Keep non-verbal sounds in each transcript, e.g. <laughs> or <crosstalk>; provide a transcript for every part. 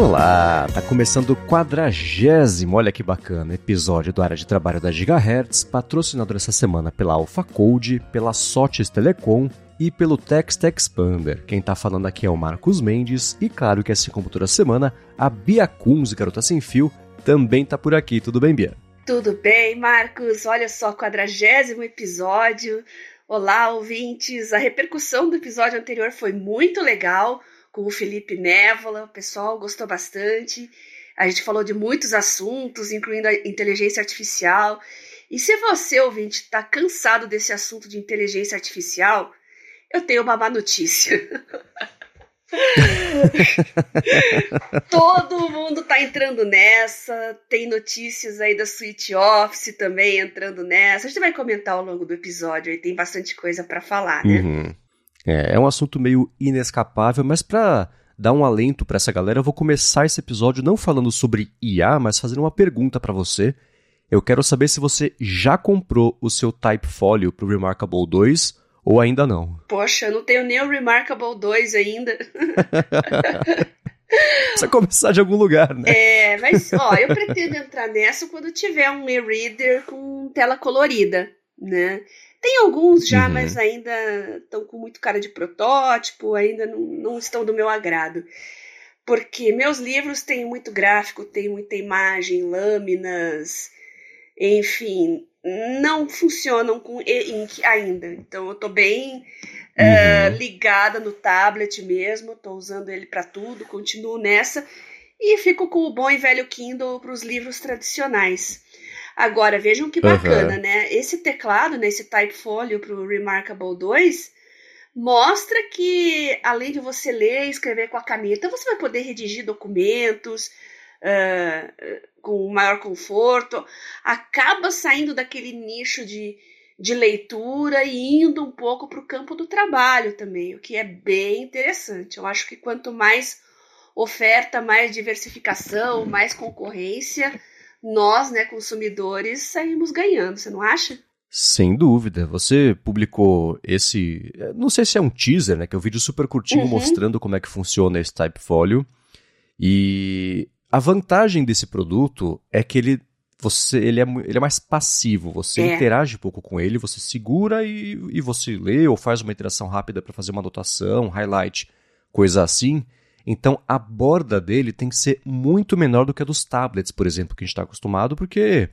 Olá, tá começando o quadragésimo, olha que bacana, episódio do Área de Trabalho da Gigahertz, patrocinado essa semana pela Alpha Code, pela Sotes Telecom e pelo Text Expander. Quem tá falando aqui é o Marcos Mendes e claro que assim como toda semana, a Bia Kunz, Garota Sem Fio, também tá por aqui. Tudo bem, Bia? Tudo bem, Marcos? Olha só, quadragésimo episódio. Olá, ouvintes. A repercussão do episódio anterior foi muito legal com o Felipe Névola, o pessoal gostou bastante. A gente falou de muitos assuntos, incluindo a inteligência artificial. E se você, ouvinte, está cansado desse assunto de inteligência artificial, eu tenho uma má notícia. <laughs> Todo mundo tá entrando nessa. Tem notícias aí da Switch Office também entrando nessa. A gente vai comentar ao longo do episódio, aí tem bastante coisa para falar, né? Uhum. É, é um assunto meio inescapável, mas para dar um alento para essa galera, eu vou começar esse episódio não falando sobre IA, mas fazendo uma pergunta para você. Eu quero saber se você já comprou o seu Typefolio pro Remarkable 2 ou ainda não. Poxa, eu não tenho nem o Remarkable 2 ainda. <laughs> Precisa começar de algum lugar, né? É, mas ó, eu pretendo entrar nessa quando tiver um e-reader com tela colorida, né? Tem alguns já, uhum. mas ainda estão com muito cara de protótipo, ainda não, não estão do meu agrado. Porque meus livros têm muito gráfico, têm muita imagem, lâminas, enfim, não funcionam com e-ink ainda. Então eu estou bem uhum. uh, ligada no tablet mesmo, estou usando ele para tudo, continuo nessa e fico com o bom e velho Kindle para os livros tradicionais. Agora, vejam que bacana, uhum. né? Esse teclado, né, esse Typefolio para o Remarkable 2, mostra que além de você ler e escrever com a caneta, você vai poder redigir documentos uh, com maior conforto. Acaba saindo daquele nicho de, de leitura e indo um pouco para o campo do trabalho também, o que é bem interessante. Eu acho que quanto mais oferta, mais diversificação, mais concorrência nós, né, consumidores, saímos ganhando, você não acha? Sem dúvida. Você publicou esse. Não sei se é um teaser, né? Que é um vídeo super curtinho uhum. mostrando como é que funciona esse Typefolio. E a vantagem desse produto é que ele, você, ele, é, ele é mais passivo. Você é. interage um pouco com ele, você segura e, e você lê ou faz uma interação rápida para fazer uma anotação, highlight, coisa assim. Então a borda dele tem que ser muito menor do que a dos tablets, por exemplo, que a gente está acostumado, porque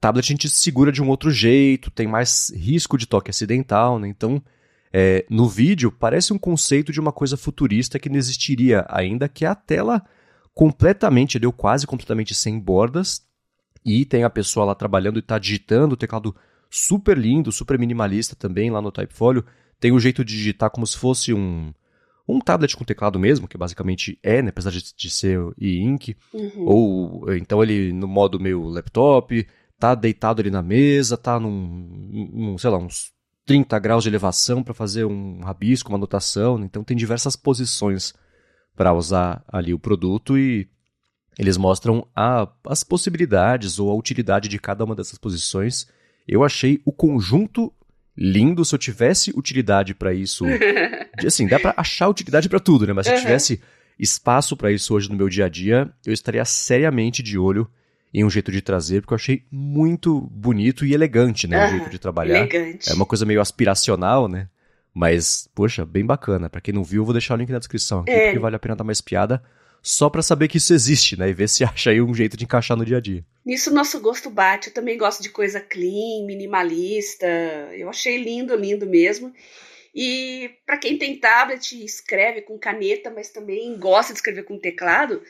tablet a gente segura de um outro jeito, tem mais risco de toque acidental, né? Então, é, no vídeo parece um conceito de uma coisa futurista que não existiria ainda, que é a tela completamente, deu quase completamente sem bordas, e tem a pessoa lá trabalhando e está digitando, o teclado super lindo, super minimalista também lá no Typefolio, tem o um jeito de digitar como se fosse um um tablet com teclado mesmo, que basicamente é, né, apesar de, de ser e-ink, uhum. ou então ele no modo meio laptop, tá deitado ali na mesa, tá num, num sei lá, uns 30 graus de elevação para fazer um rabisco, uma anotação, né? então tem diversas posições para usar ali o produto e eles mostram a, as possibilidades ou a utilidade de cada uma dessas posições. Eu achei o conjunto lindo se eu tivesse utilidade para isso. <laughs> assim, dá para achar utilidade para tudo, né? Mas se eu tivesse espaço para isso hoje no meu dia a dia, eu estaria seriamente de olho em um jeito de trazer, porque eu achei muito bonito e elegante, né? O jeito de trabalhar. Elegante. É uma coisa meio aspiracional, né? Mas, poxa, bem bacana. Para quem não viu, eu vou deixar o link na descrição aqui, é. porque vale a pena dar uma espiada só para saber que isso existe, né? E ver se <laughs> acha aí um jeito de encaixar no dia a dia. Nisso nosso gosto bate. Eu também gosto de coisa clean, minimalista. Eu achei lindo, lindo mesmo. E para quem tem tablet e escreve com caneta, mas também gosta de escrever com teclado,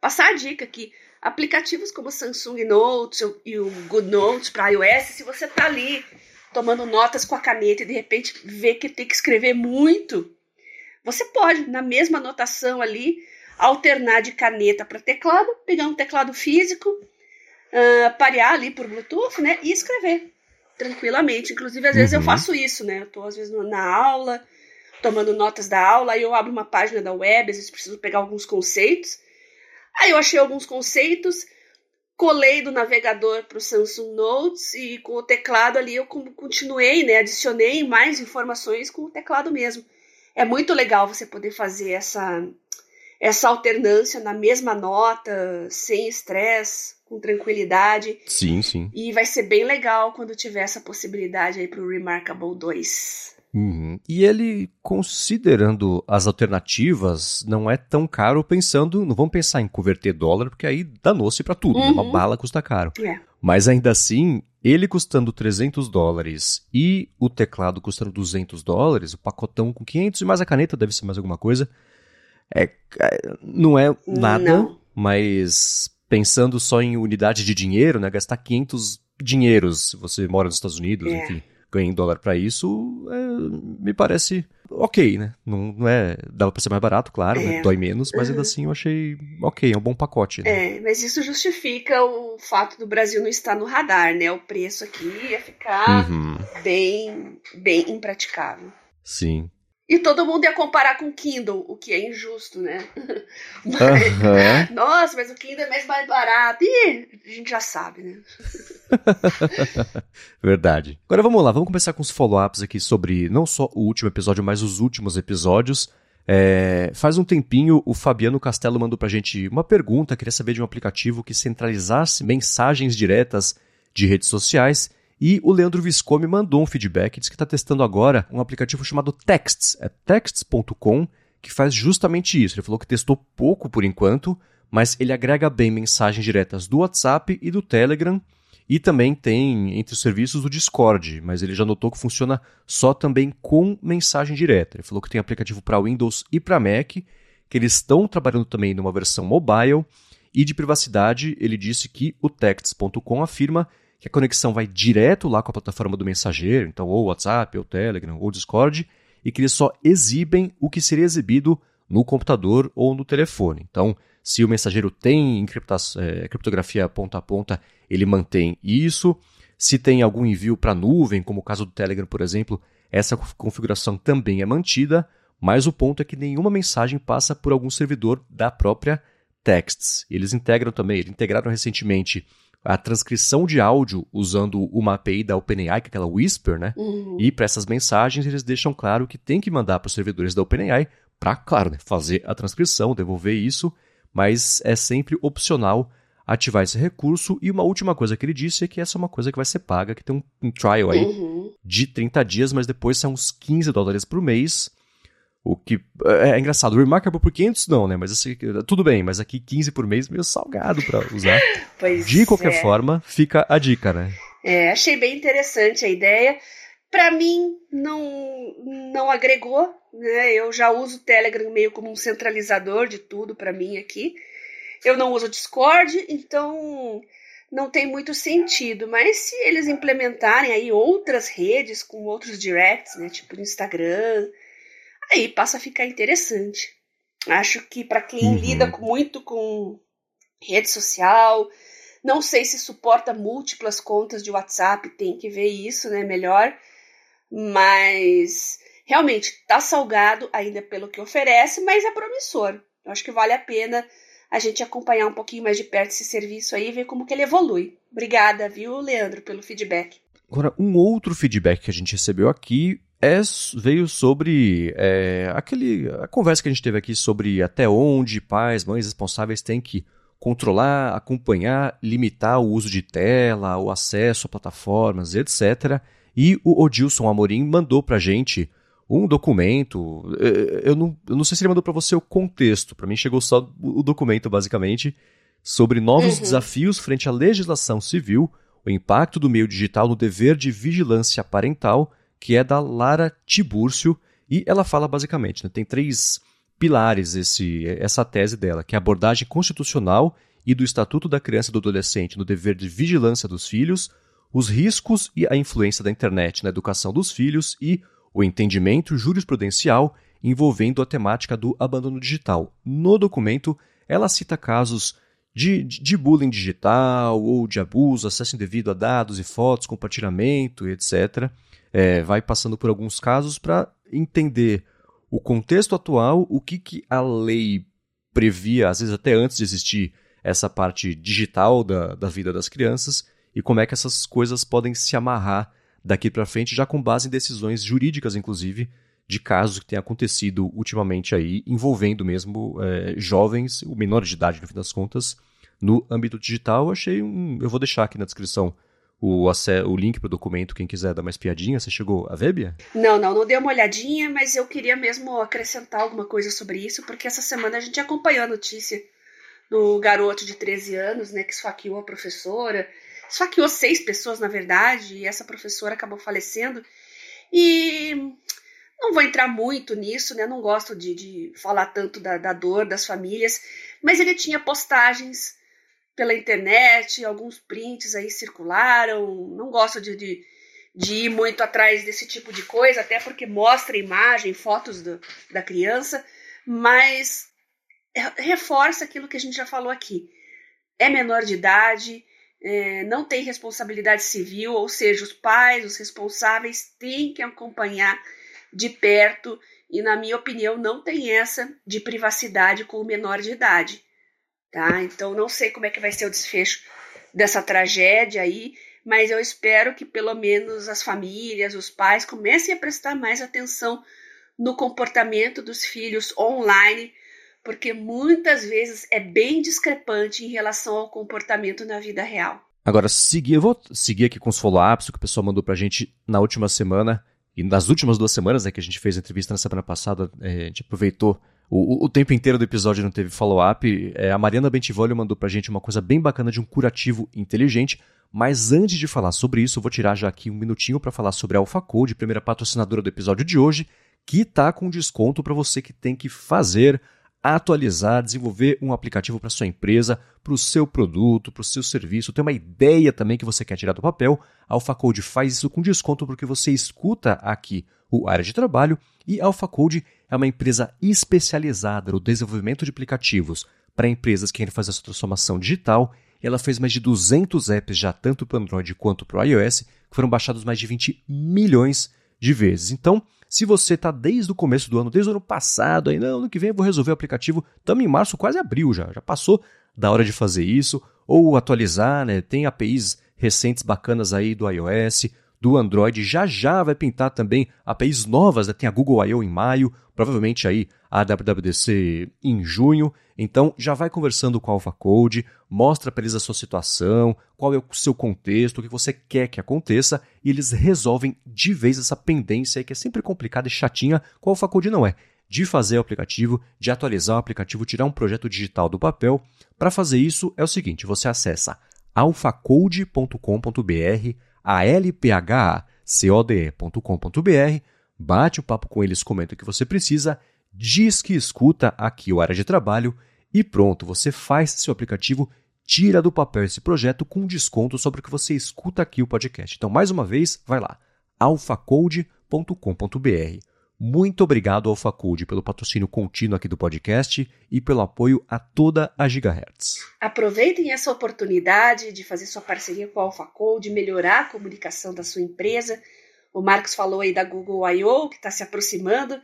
passar a dica que aplicativos como Samsung Notes e o Good Notes para iOS, se você tá ali tomando notas com a caneta e de repente vê que tem que escrever muito, você pode, na mesma anotação ali, alternar de caneta para teclado, pegar um teclado físico, uh, parear ali por Bluetooth, né? E escrever tranquilamente. Inclusive, às vezes eu uhum. faço isso, né? Eu tô, às vezes, na aula, tomando notas da aula, aí eu abro uma página da web, às vezes preciso pegar alguns conceitos. Aí eu achei alguns conceitos, colei do navegador para o Samsung Notes e com o teclado ali eu continuei, né? Adicionei mais informações com o teclado mesmo. É muito legal você poder fazer essa essa alternância na mesma nota, sem estresse, com tranquilidade. Sim, sim. E vai ser bem legal quando tiver essa possibilidade aí pro Remarkable 2. Uhum. E ele, considerando as alternativas, não é tão caro pensando. Não vamos pensar em converter dólar, porque aí danou-se para tudo. Uhum. Né? Uma uhum. bala custa caro. É. Mas ainda assim, ele custando 300 dólares e o teclado custando 200 dólares, o pacotão com 500 e mais a caneta deve ser mais alguma coisa. É, é não é nada, não. mas pensando só em unidade de dinheiro, né, gastar 500 dinheiros se você mora nos Estados Unidos, é. enfim ganha em dólar para isso, é, me parece ok, né? Não, não é. Dava pra ser mais barato, claro, né? é. né? dói menos, mas uhum. ainda assim eu achei ok, é um bom pacote. Né? É, mas isso justifica o fato do Brasil não estar no radar, né? O preço aqui ia ficar uhum. bem, bem impraticável. Sim. E todo mundo ia comparar com o Kindle, o que é injusto, né? <laughs> Mas, Nossa, mas o Kindle é mais, mais barato. Ih, a gente já sabe, né? <laughs> Verdade. Agora vamos lá, vamos começar com os follow-ups aqui sobre não só o último episódio, mas os últimos episódios. É, faz um tempinho, o Fabiano Castelo mandou pra gente uma pergunta, queria saber de um aplicativo que centralizasse mensagens diretas de redes sociais e o Leandro Viscomi mandou um feedback, diz que está testando agora um aplicativo chamado Texts, é texts.com, que faz justamente isso. Ele falou que testou pouco por enquanto, mas ele agrega bem mensagens diretas do WhatsApp e do Telegram, e também tem entre os serviços o Discord, mas ele já notou que funciona só também com mensagem direta. Ele falou que tem aplicativo para Windows e para Mac, que eles estão trabalhando também numa versão mobile, e de privacidade ele disse que o Texts.com afirma que a conexão vai direto lá com a plataforma do mensageiro, então ou WhatsApp, ou Telegram, ou Discord, e que eles só exibem o que seria exibido no computador ou no telefone. Então, se o mensageiro tem é, criptografia ponta a ponta, ele mantém isso. Se tem algum envio para nuvem, como o caso do Telegram, por exemplo, essa configuração também é mantida, mas o ponto é que nenhuma mensagem passa por algum servidor da própria Texts. Eles integram também, eles integraram recentemente a transcrição de áudio usando uma API da OpenAI, que é aquela Whisper, né? Uhum. E para essas mensagens eles deixam claro que tem que mandar para os servidores da OpenAI para, claro, né, fazer a transcrição, devolver isso, mas é sempre opcional ativar esse recurso. E uma última coisa que ele disse é que essa é uma coisa que vai ser paga, que tem um, um trial aí uhum. de 30 dias, mas depois são uns 15 dólares por mês. O que é, é engraçado. Remarkable por 500 não, né? Mas assim, tudo bem, mas aqui 15 por mês meio salgado para usar. <laughs> pois De qualquer é. forma, fica a dica, né? É, achei bem interessante a ideia. Para mim, não, não agregou, né? Eu já uso o Telegram meio como um centralizador de tudo para mim aqui. Eu não uso o Discord, então não tem muito sentido. Mas se eles implementarem aí outras redes com outros directs, né? Tipo Instagram, aí passa a ficar interessante. Acho que para quem uhum. lida muito com rede social, não sei se suporta múltiplas contas de WhatsApp, tem que ver isso, né? Melhor. Mas realmente tá salgado ainda pelo que oferece, mas é promissor. Eu acho que vale a pena a gente acompanhar um pouquinho mais de perto esse serviço aí e ver como que ele evolui. Obrigada, viu, Leandro, pelo feedback. Agora, um outro feedback que a gente recebeu aqui é, veio sobre é, aquele, a conversa que a gente teve aqui sobre até onde pais, mães responsáveis têm que controlar, acompanhar, limitar o uso de tela, o acesso a plataformas, etc. E o Odilson Amorim mandou para a gente um documento. Eu não, eu não sei se ele mandou para você o contexto, para mim chegou só o documento, basicamente, sobre novos uhum. desafios frente à legislação civil, o impacto do meio digital no dever de vigilância parental que é da Lara Tibúrcio, e ela fala basicamente, né, tem três pilares esse, essa tese dela, que é a abordagem constitucional e do Estatuto da Criança e do Adolescente no dever de vigilância dos filhos, os riscos e a influência da internet na educação dos filhos e o entendimento jurisprudencial envolvendo a temática do abandono digital. No documento, ela cita casos de, de bullying digital ou de abuso, acesso indevido a dados e fotos, compartilhamento, etc é, vai passando por alguns casos para entender o contexto atual, o que, que a lei previa, às vezes até antes de existir essa parte digital da, da vida das crianças, e como é que essas coisas podem se amarrar daqui para frente, já com base em decisões jurídicas, inclusive, de casos que têm acontecido ultimamente aí, envolvendo mesmo é, jovens, o menor de idade, no fim das contas, no âmbito digital. Eu achei um. Eu vou deixar aqui na descrição o, o link para o documento, quem quiser dar uma espiadinha. Você chegou a ver, Bia? Não, não, não dei uma olhadinha, mas eu queria mesmo acrescentar alguma coisa sobre isso, porque essa semana a gente acompanhou a notícia do garoto de 13 anos, né, que esfaqueou a professora. Esfaqueou seis pessoas, na verdade, e essa professora acabou falecendo. E não vou entrar muito nisso, né? Não gosto de, de falar tanto da, da dor das famílias, mas ele tinha postagens pela internet, alguns prints aí circularam. Não gosto de, de, de, ir muito atrás desse tipo de coisa, até porque mostra imagem, fotos do, da criança, mas reforça aquilo que a gente já falou aqui. É menor de idade, é, não tem responsabilidade civil, ou seja, os pais, os responsáveis têm que acompanhar de perto e, na minha opinião, não tem essa de privacidade com o menor de idade. Tá? Então, não sei como é que vai ser o desfecho dessa tragédia aí, mas eu espero que pelo menos as famílias, os pais comecem a prestar mais atenção no comportamento dos filhos online, porque muitas vezes é bem discrepante em relação ao comportamento na vida real. Agora, seguir, eu vou seguir aqui com os follow-ups que o pessoal mandou pra gente na última semana. E nas últimas duas semanas, né, que a gente fez a entrevista na semana passada, é, a gente aproveitou o, o, tempo inteiro do episódio não teve follow-up. É, a Mariana Bentivolio mandou pra gente uma coisa bem bacana de um curativo inteligente. Mas antes de falar sobre isso, eu vou tirar já aqui um minutinho para falar sobre a Alpha Code, primeira patrocinadora do episódio de hoje, que tá com desconto para você que tem que fazer atualizar, desenvolver um aplicativo para sua empresa, para o seu produto, para o seu serviço, tem uma ideia também que você quer tirar do papel, a AlphaCode faz isso com desconto porque você escuta aqui o área de trabalho e AlphaCode é uma empresa especializada no desenvolvimento de aplicativos para empresas que querem fazer essa transformação digital. Ela fez mais de 200 apps já tanto para o Android quanto para o iOS, que foram baixados mais de 20 milhões de vezes. Então, se você está desde o começo do ano, desde o ano passado, aí, não, ano que vem eu vou resolver o aplicativo, estamos em março, quase abril já, já passou da hora de fazer isso, ou atualizar, né? Tem APIs recentes bacanas aí do iOS, do Android, já já vai pintar também APIs novas, né? tem a Google I.O. em maio, provavelmente aí a WWDC em junho. Então já vai conversando com a Alpha Code, mostra para eles a sua situação, qual é o seu contexto, o que você quer que aconteça, e eles resolvem de vez essa pendência que é sempre complicada e chatinha, com a Alpha Code não é. De fazer o aplicativo, de atualizar o aplicativo, tirar um projeto digital do papel. Para fazer isso é o seguinte: você acessa alphacode.com.br, alphacode.com.br, bate o papo com eles, comenta o que você precisa, diz que escuta aqui o área de trabalho e pronto, você faz seu aplicativo, tira do papel esse projeto com desconto sobre o que você escuta aqui o podcast. Então, mais uma vez, vai lá, alfacode.com.br. Muito obrigado, AlphaCode, pelo patrocínio contínuo aqui do podcast e pelo apoio a toda a Gigahertz. Aproveitem essa oportunidade de fazer sua parceria com a AlphaCode, melhorar a comunicação da sua empresa. O Marcos falou aí da Google I.O., que está se aproximando.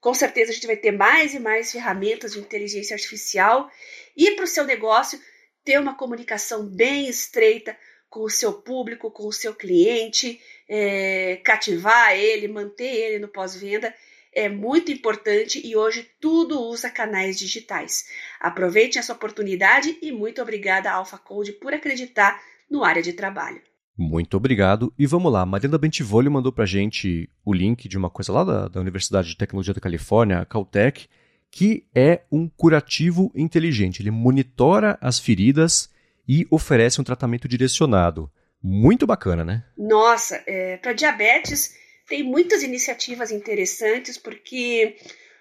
Com certeza a gente vai ter mais e mais ferramentas de inteligência artificial e para o seu negócio ter uma comunicação bem estreita com o seu público, com o seu cliente, é, cativar ele, manter ele no pós-venda é muito importante e hoje tudo usa canais digitais. Aproveite essa oportunidade e muito obrigada Alpha Code por acreditar no área de trabalho. Muito obrigado. E vamos lá, Mariana Bentivolio mandou pra gente o link de uma coisa lá da, da Universidade de Tecnologia da Califórnia, a Caltech, que é um curativo inteligente. Ele monitora as feridas e oferece um tratamento direcionado. Muito bacana, né? Nossa, é, para diabetes tem muitas iniciativas interessantes, porque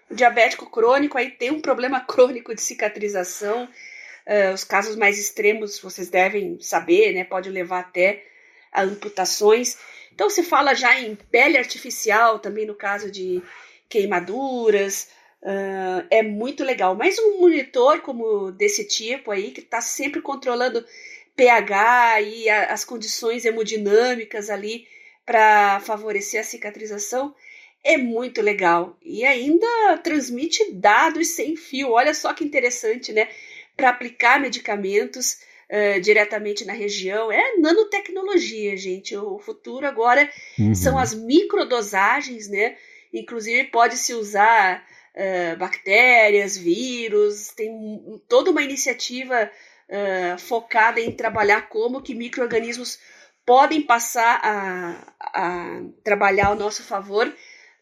o diabético crônico aí tem um problema <laughs> crônico de cicatrização. Uh, os casos mais extremos vocês devem saber, né? Pode levar até a amputações. Então se fala já em pele artificial, também no caso de queimaduras. Uh, é muito legal. Mas um monitor como desse tipo aí, que está sempre controlando pH e a, as condições hemodinâmicas ali para favorecer a cicatrização, é muito legal. E ainda transmite dados sem fio. Olha só que interessante, né? Para aplicar medicamentos uh, diretamente na região. É nanotecnologia, gente. O futuro agora uhum. são as microdosagens, né? Inclusive, pode-se usar uh, bactérias, vírus, tem toda uma iniciativa uh, focada em trabalhar como que micro-organismos podem passar a, a trabalhar ao nosso favor,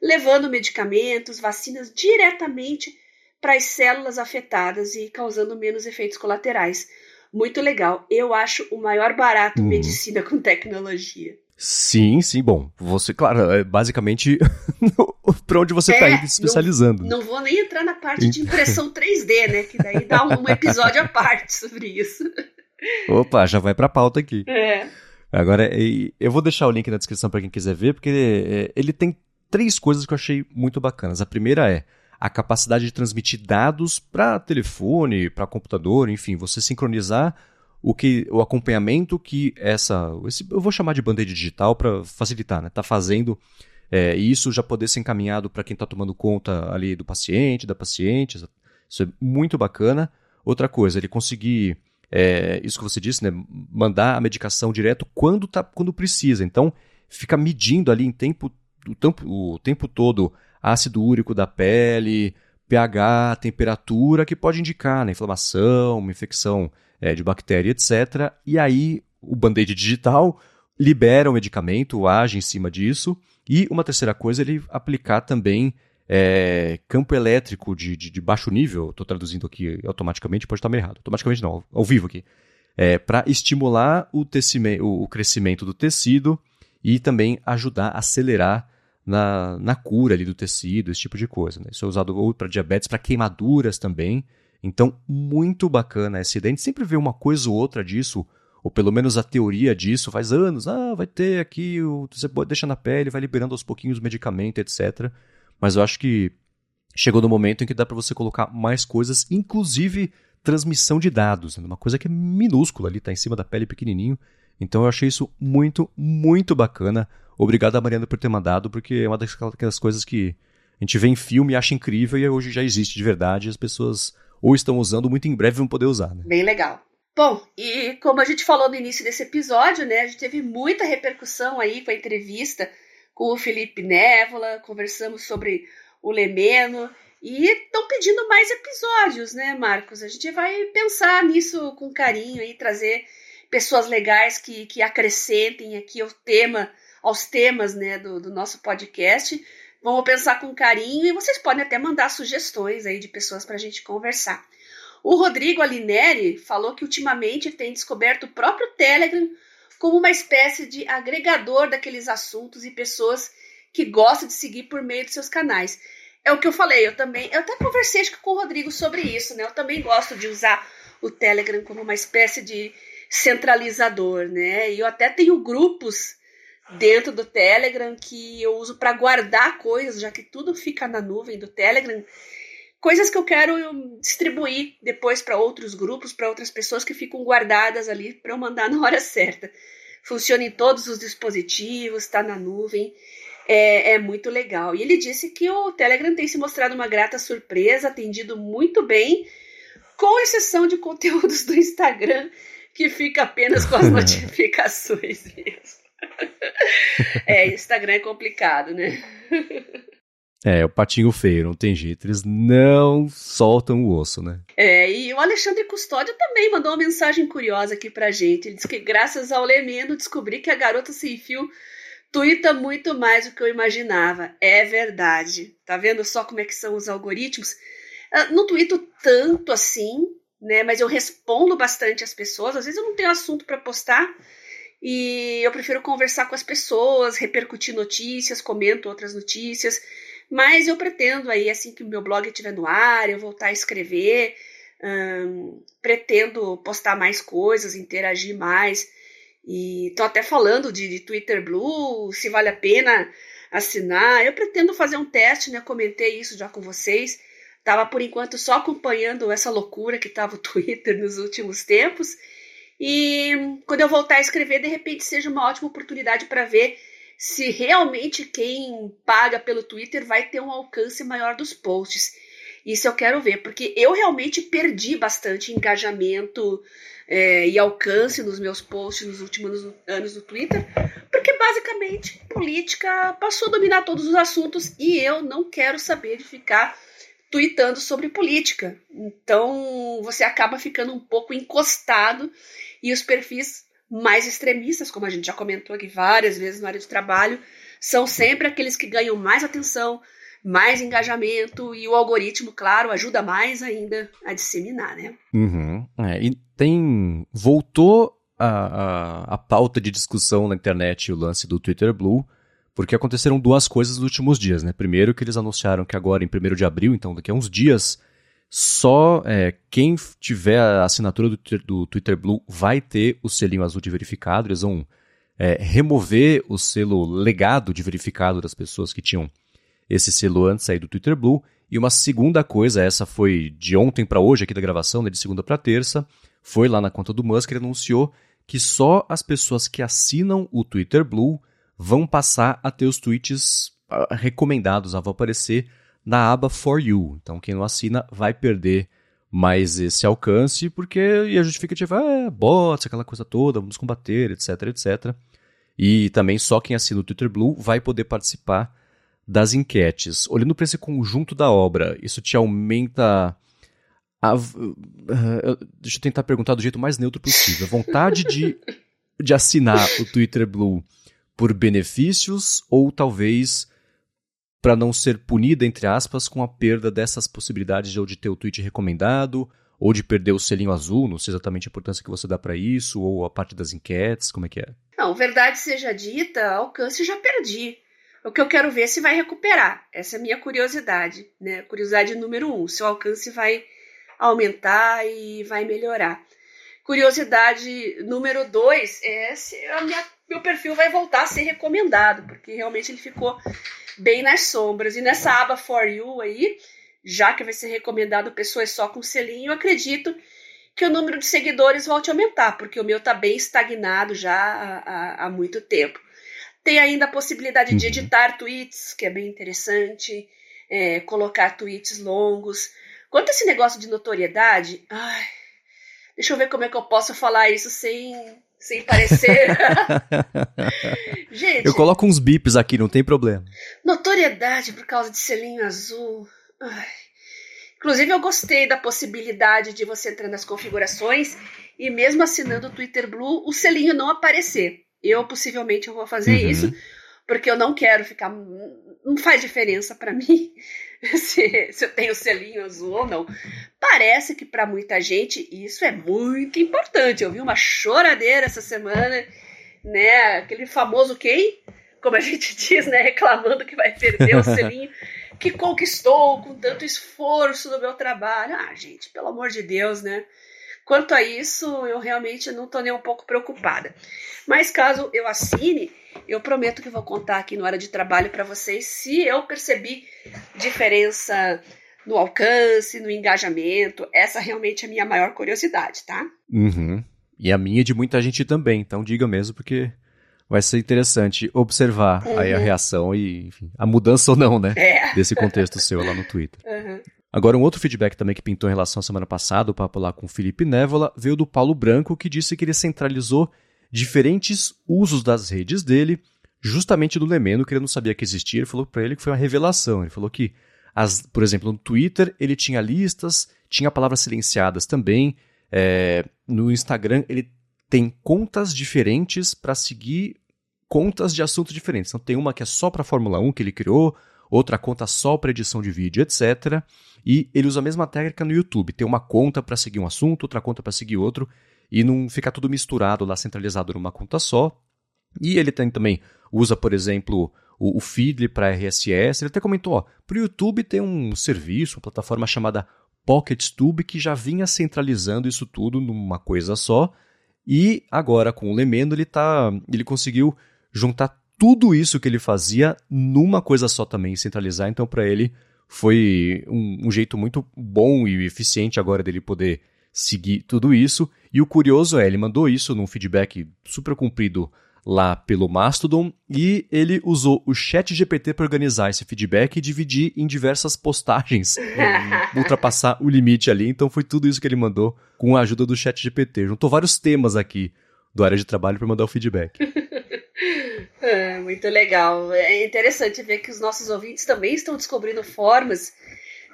levando medicamentos, vacinas diretamente para as células afetadas e causando menos efeitos colaterais. Muito legal. Eu acho o maior barato uhum. medicina com tecnologia. Sim, sim, bom, você, claro, é basicamente <laughs> para onde você está é, indo se especializando. Não, não, vou nem entrar na parte de impressão 3D, né, que daí dá um <laughs> episódio à parte sobre isso. Opa, já vai para a pauta aqui. É. Agora, eu vou deixar o link na descrição para quem quiser ver, porque é, ele tem três coisas que eu achei muito bacanas. A primeira é a capacidade de transmitir dados para telefone, para computador, enfim, você sincronizar o que o acompanhamento que essa esse, eu vou chamar de bandeira digital para facilitar, né? Tá fazendo é, isso já poder ser encaminhado para quem está tomando conta ali do paciente, da paciente. Isso é muito bacana. Outra coisa, ele conseguir é, isso que você disse, né? Mandar a medicação direto quando tá, quando precisa. Então fica medindo ali em tempo o tempo, o tempo todo ácido úrico da pele, pH, temperatura, que pode indicar né, inflamação, uma infecção é, de bactéria, etc. E aí o band-aid digital libera o medicamento, age em cima disso. E uma terceira coisa, ele aplicar também é, campo elétrico de, de, de baixo nível, estou traduzindo aqui automaticamente, pode estar meio errado, automaticamente não, ao vivo aqui, é, para estimular o, o, crescimento do tecido e também ajudar a acelerar na, na cura ali do tecido, esse tipo de coisa. Né? Isso é usado para diabetes, para queimaduras também. Então, muito bacana essa ideia. A gente sempre vê uma coisa ou outra disso, ou pelo menos a teoria disso, faz anos. Ah, vai ter aqui, você deixa na pele, vai liberando aos pouquinhos medicamento, etc. Mas eu acho que chegou no momento em que dá para você colocar mais coisas, inclusive transmissão de dados. Né? Uma coisa que é minúscula ali, está em cima da pele pequenininho. Então eu achei isso muito, muito bacana. Obrigado Mariana por ter mandado, porque é uma daquelas coisas que a gente vê em filme e acha incrível e hoje já existe de verdade. As pessoas ou estão usando, muito em breve vão poder usar. Né? Bem legal. Bom, e como a gente falou no início desse episódio, né, a gente teve muita repercussão aí com a entrevista com o Felipe Névola, conversamos sobre o Lemeno e estão pedindo mais episódios, né, Marcos? A gente vai pensar nisso com carinho e trazer pessoas legais que, que acrescentem aqui ao tema aos temas né, do, do nosso podcast. Vamos pensar com carinho e vocês podem até mandar sugestões aí de pessoas para a gente conversar. O Rodrigo Alineri falou que ultimamente tem descoberto o próprio Telegram como uma espécie de agregador daqueles assuntos e pessoas que gostam de seguir por meio de seus canais. É o que eu falei, eu também, eu até conversei com o Rodrigo sobre isso, né? Eu também gosto de usar o Telegram como uma espécie de centralizador, né? E eu até tenho grupos dentro do Telegram que eu uso para guardar coisas, já que tudo fica na nuvem do Telegram. Coisas que eu quero distribuir depois para outros grupos, para outras pessoas que ficam guardadas ali para eu mandar <laughs> na hora certa. Funciona em todos os dispositivos, está na nuvem. É, é, muito legal. E ele disse que o Telegram tem se mostrado uma grata surpresa, atendido muito bem, com exceção de conteúdos do Instagram, que fica apenas com as <laughs> notificações mesmo. <laughs> é, Instagram é complicado, né? É, o patinho feio, não tem jeito. Eles não soltam o osso, né? É, e o Alexandre Custódio também mandou uma mensagem curiosa aqui pra gente. Ele disse que graças ao Lemeno descobri que a garota sem fio tuita muito mais do que eu imaginava. É verdade. Tá vendo só como é que são os algoritmos? Ah, não tuito tanto assim, né? Mas eu respondo bastante as pessoas. Às vezes eu não tenho assunto para postar e eu prefiro conversar com as pessoas, repercutir notícias, comento outras notícias. Mas eu pretendo aí, assim que o meu blog estiver no ar, eu voltar a escrever, hum, pretendo postar mais coisas, interagir mais. E tô até falando de, de, Twitter Blue, se vale a pena assinar. Eu pretendo fazer um teste, né? Comentei isso já com vocês. Tava por enquanto só acompanhando essa loucura que tava o <laughs> Twitter nos últimos tempos. E quando eu voltar a escrever, de repente seja uma ótima oportunidade para ver se realmente quem paga pelo Twitter vai ter um alcance maior dos posts. Isso eu quero ver, porque eu realmente perdi bastante engajamento é, e alcance nos meus posts nos últimos anos no Twitter, porque basicamente política passou a dominar todos os assuntos e eu não quero saber de ficar tweetando sobre política. Então você acaba ficando um pouco encostado e os perfis mais extremistas, como a gente já comentou aqui várias vezes na área de trabalho, são sempre aqueles que ganham mais atenção, mais engajamento e o algoritmo, claro, ajuda mais ainda a disseminar, né? Uhum. É, e tem. Voltou a, a, a pauta de discussão na internet o lance do Twitter Blue, porque aconteceram duas coisas nos últimos dias, né? Primeiro, que eles anunciaram que agora, em 1 de abril, então daqui a uns dias, só é, quem tiver a assinatura do, do, Twitter Blue vai ter o selinho azul de verificado. Eles vão é, remover o selo legado de verificado das pessoas que tinham esse selo antes aí do Twitter Blue. E uma segunda coisa, essa foi de ontem para hoje aqui da gravação, né, de segunda para terça, foi lá na conta do Musk, ele anunciou que só as pessoas que assinam o Twitter Blue vão passar a ter os tweets uh, recomendados, vão aparecer na aba For You. Então quem não assina vai perder mais esse alcance, porque e a justificativa é bots, aquela coisa toda, vamos combater, etc, etc. E também só quem assina o Twitter Blue vai poder participar das enquetes. Olhando para esse conjunto da obra, isso te aumenta. A, uh, deixa eu tentar perguntar do jeito mais neutro possível. A vontade de, de assinar o Twitter Blue por benefícios ou talvez para não ser punida, entre aspas, com a perda dessas possibilidades de, ou de ter o tweet recomendado ou de perder o selinho azul, não sei exatamente a importância que você dá para isso, ou a parte das enquetes, como é que é? Não, verdade seja dita, alcance já perdi. O que eu quero ver é se vai recuperar. Essa é a minha curiosidade, né? Curiosidade número um, se o alcance vai aumentar e vai melhorar. Curiosidade número dois é se minha, meu perfil vai voltar a ser recomendado, porque realmente ele ficou bem nas sombras. E nessa aba For You aí, já que vai ser recomendado pessoas só com selinho, acredito que o número de seguidores volte a aumentar, porque o meu está bem estagnado já há, há, há muito tempo. Tem ainda a possibilidade uhum. de editar tweets, que é bem interessante, é, colocar tweets longos. Quanto a esse negócio de notoriedade, ai, deixa eu ver como é que eu posso falar isso sem, sem parecer. <laughs> Gente. Eu coloco uns bips aqui, não tem problema. Notoriedade por causa de selinho azul. Ai. Inclusive, eu gostei da possibilidade de você entrar nas configurações e, mesmo assinando o Twitter Blue, o selinho não aparecer. Eu possivelmente eu vou fazer uhum. isso, porque eu não quero ficar. Não faz diferença para mim <laughs> se, se eu tenho selinho azul ou não. Parece que para muita gente isso é muito importante. Eu vi uma choradeira essa semana, né? Aquele famoso quem? Como a gente <laughs> diz, né? Reclamando que vai perder o selinho <laughs> que conquistou com tanto esforço no meu trabalho. Ah, gente, pelo amor de Deus, né? Quanto a isso, eu realmente não estou nem um pouco preocupada. Mas caso eu assine, eu prometo que vou contar aqui no hora de trabalho para vocês se eu percebi diferença no alcance, no engajamento. Essa realmente é a minha maior curiosidade, tá? Uhum. E a minha de muita gente também, então diga mesmo, porque vai ser interessante observar uhum. aí a uhum. reação e enfim, a mudança ou não, né? É. Desse contexto seu lá no Twitter. <laughs> Uhum. Agora, um outro feedback também que pintou em relação à semana passada, o papo lá com o Felipe Névola, veio do Paulo Branco, que disse que ele centralizou diferentes usos das redes dele, justamente do Lemeno, que ele não sabia que existia. Ele falou para ele que foi uma revelação. Ele falou que, as, por exemplo, no Twitter ele tinha listas, tinha palavras silenciadas também. É, no Instagram ele tem contas diferentes para seguir contas de assuntos diferentes. Então tem uma que é só para Fórmula 1 que ele criou, outra conta só para edição de vídeo, etc. E ele usa a mesma técnica no YouTube. Tem uma conta para seguir um assunto, outra conta para seguir outro, e não fica tudo misturado lá, centralizado numa conta só. E ele tem também, usa, por exemplo, o, o Feedly para RSS. Ele até comentou, para o YouTube tem um serviço, uma plataforma chamada PocketTube, que já vinha centralizando isso tudo numa coisa só. E agora, com o Lemendo, ele, tá, ele conseguiu juntar tudo isso que ele fazia numa coisa só também, centralizar. Então, para ele, foi um, um, jeito muito bom e eficiente agora dele poder seguir tudo isso. E o curioso é, ele mandou isso num feedback super comprido lá pelo Mastodon e ele usou o chat GPT para organizar esse feedback e dividir em diversas postagens, <laughs> ultrapassar o limite ali. Então foi tudo isso que ele mandou com a ajuda do chat GPT. Juntou vários temas aqui do área de trabalho para mandar o feedback. <laughs> é, muito legal. É interessante ver que os nossos ouvintes também estão descobrindo formas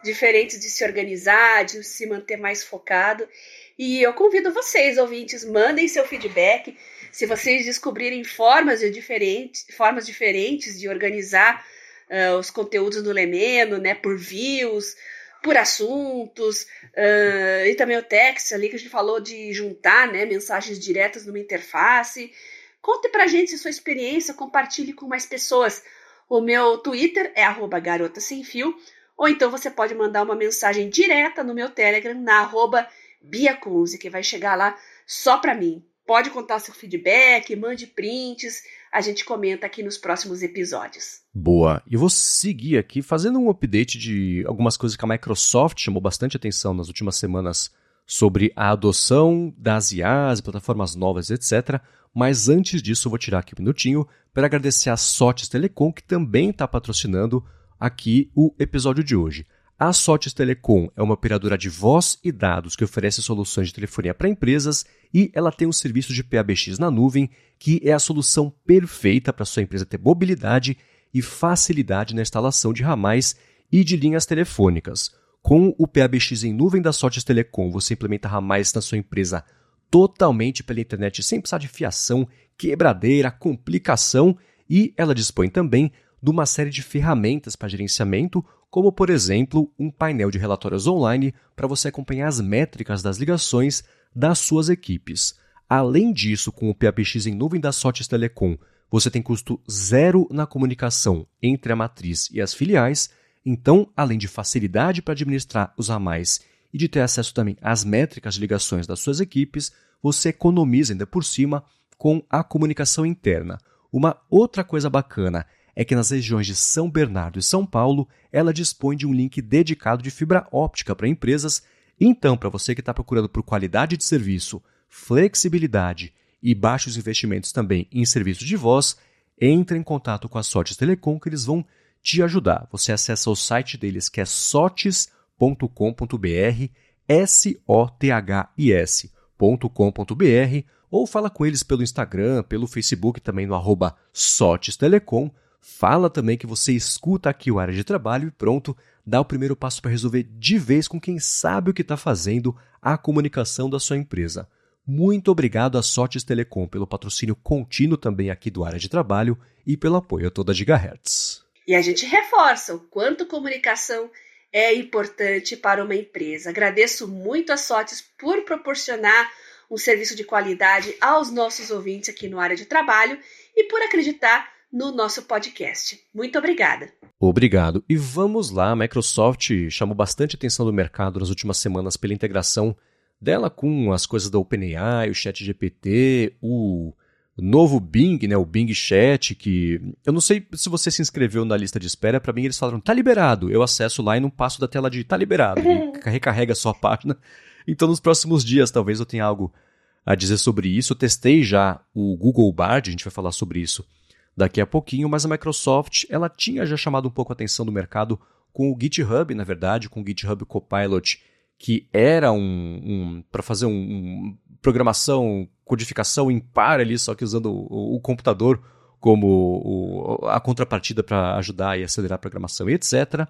diferentes de se organizar, de se manter mais focado. E eu convido vocês, ouvintes, mandem seu feedback. Se vocês descobrirem formas, de diferentes, formas diferentes de organizar uh, os conteúdos do Lemeno, né, por views, por assuntos, uh, e também o text ali que a gente falou de juntar né, mensagens diretas numa interface. Conte pra gente sua experiência, compartilhe com mais pessoas. O meu Twitter é arroba garota sem fio, ou então você pode mandar uma mensagem direta no meu Telegram na arroba que vai chegar lá só para mim. Pode contar seu feedback, mande prints, a gente comenta aqui nos próximos episódios. Boa. E vou seguir aqui fazendo um update de algumas coisas que a Microsoft chamou bastante atenção nas últimas semanas sobre a adoção das IAs, plataformas novas, etc. Mas antes disso, vou tirar aqui um minutinho para agradecer a Sotes Telecom, que também está patrocinando aqui o episódio de hoje. A Sotes Telecom é uma operadora de voz e dados que oferece soluções de telefonia para empresas e ela tem um serviço de PABX na nuvem que é a solução perfeita para sua empresa ter mobilidade e facilidade na instalação de ramais e de linhas telefônicas. Com o PABX em nuvem da Sotes Telecom, você implementa ramais na sua empresa totalmente pela internet sem precisar de fiação, quebradeira, complicação e ela dispõe também de uma série de ferramentas para gerenciamento como por exemplo um painel de relatórios online para você acompanhar as métricas das ligações das suas equipes. Além disso, com o PAPX em nuvem da Sotes Telecom, você tem custo zero na comunicação entre a matriz e as filiais, então, além de facilidade para administrar os ramais e de ter acesso também às métricas de ligações das suas equipes, você economiza ainda por cima com a comunicação interna. Uma outra coisa bacana é que nas regiões de São Bernardo e São Paulo, ela dispõe de um link dedicado de fibra óptica para empresas. Então, para você que está procurando por qualidade de serviço, flexibilidade e baixos investimentos também em serviços de voz, entre em contato com a Sotes Telecom que eles vão te ajudar. Você acessa o site deles que é sotes.com.br, S-O-T-H-I-S.com.br, ou fala com eles pelo Instagram, pelo Facebook, também no arroba Sotes Telecom, Fala também que você escuta aqui o área de trabalho e pronto, dá o primeiro passo para resolver de vez com quem sabe o que está fazendo a comunicação da sua empresa. Muito obrigado à Sotes Telecom pelo patrocínio contínuo também aqui do área de trabalho e pelo apoio a toda a Gigahertz. E a gente reforça o quanto comunicação é importante para uma empresa. Agradeço muito a Sotes por proporcionar um serviço de qualidade aos nossos ouvintes aqui no área de trabalho e por acreditar no nosso podcast. Muito obrigada. Obrigado. E vamos lá, a Microsoft chamou bastante atenção do mercado nas últimas semanas pela integração dela com as coisas da OpenAI, o ChatGPT, o novo Bing, né, o Bing Chat, que eu não sei se você se inscreveu na lista de espera, para mim eles falaram tá liberado. Eu acesso lá e não passo da tela de tá liberado, <laughs> recarrega a página. Então nos próximos dias talvez eu tenha algo a dizer sobre isso. Eu testei já o Google Bard, a gente vai falar sobre isso daqui a pouquinho, mas a Microsoft ela tinha já chamado um pouco a atenção do mercado com o GitHub, na verdade, com o GitHub Copilot, que era um, um para fazer um, um, programação, codificação em ali, só que usando o, o computador como o, a contrapartida para ajudar e acelerar a programação etc.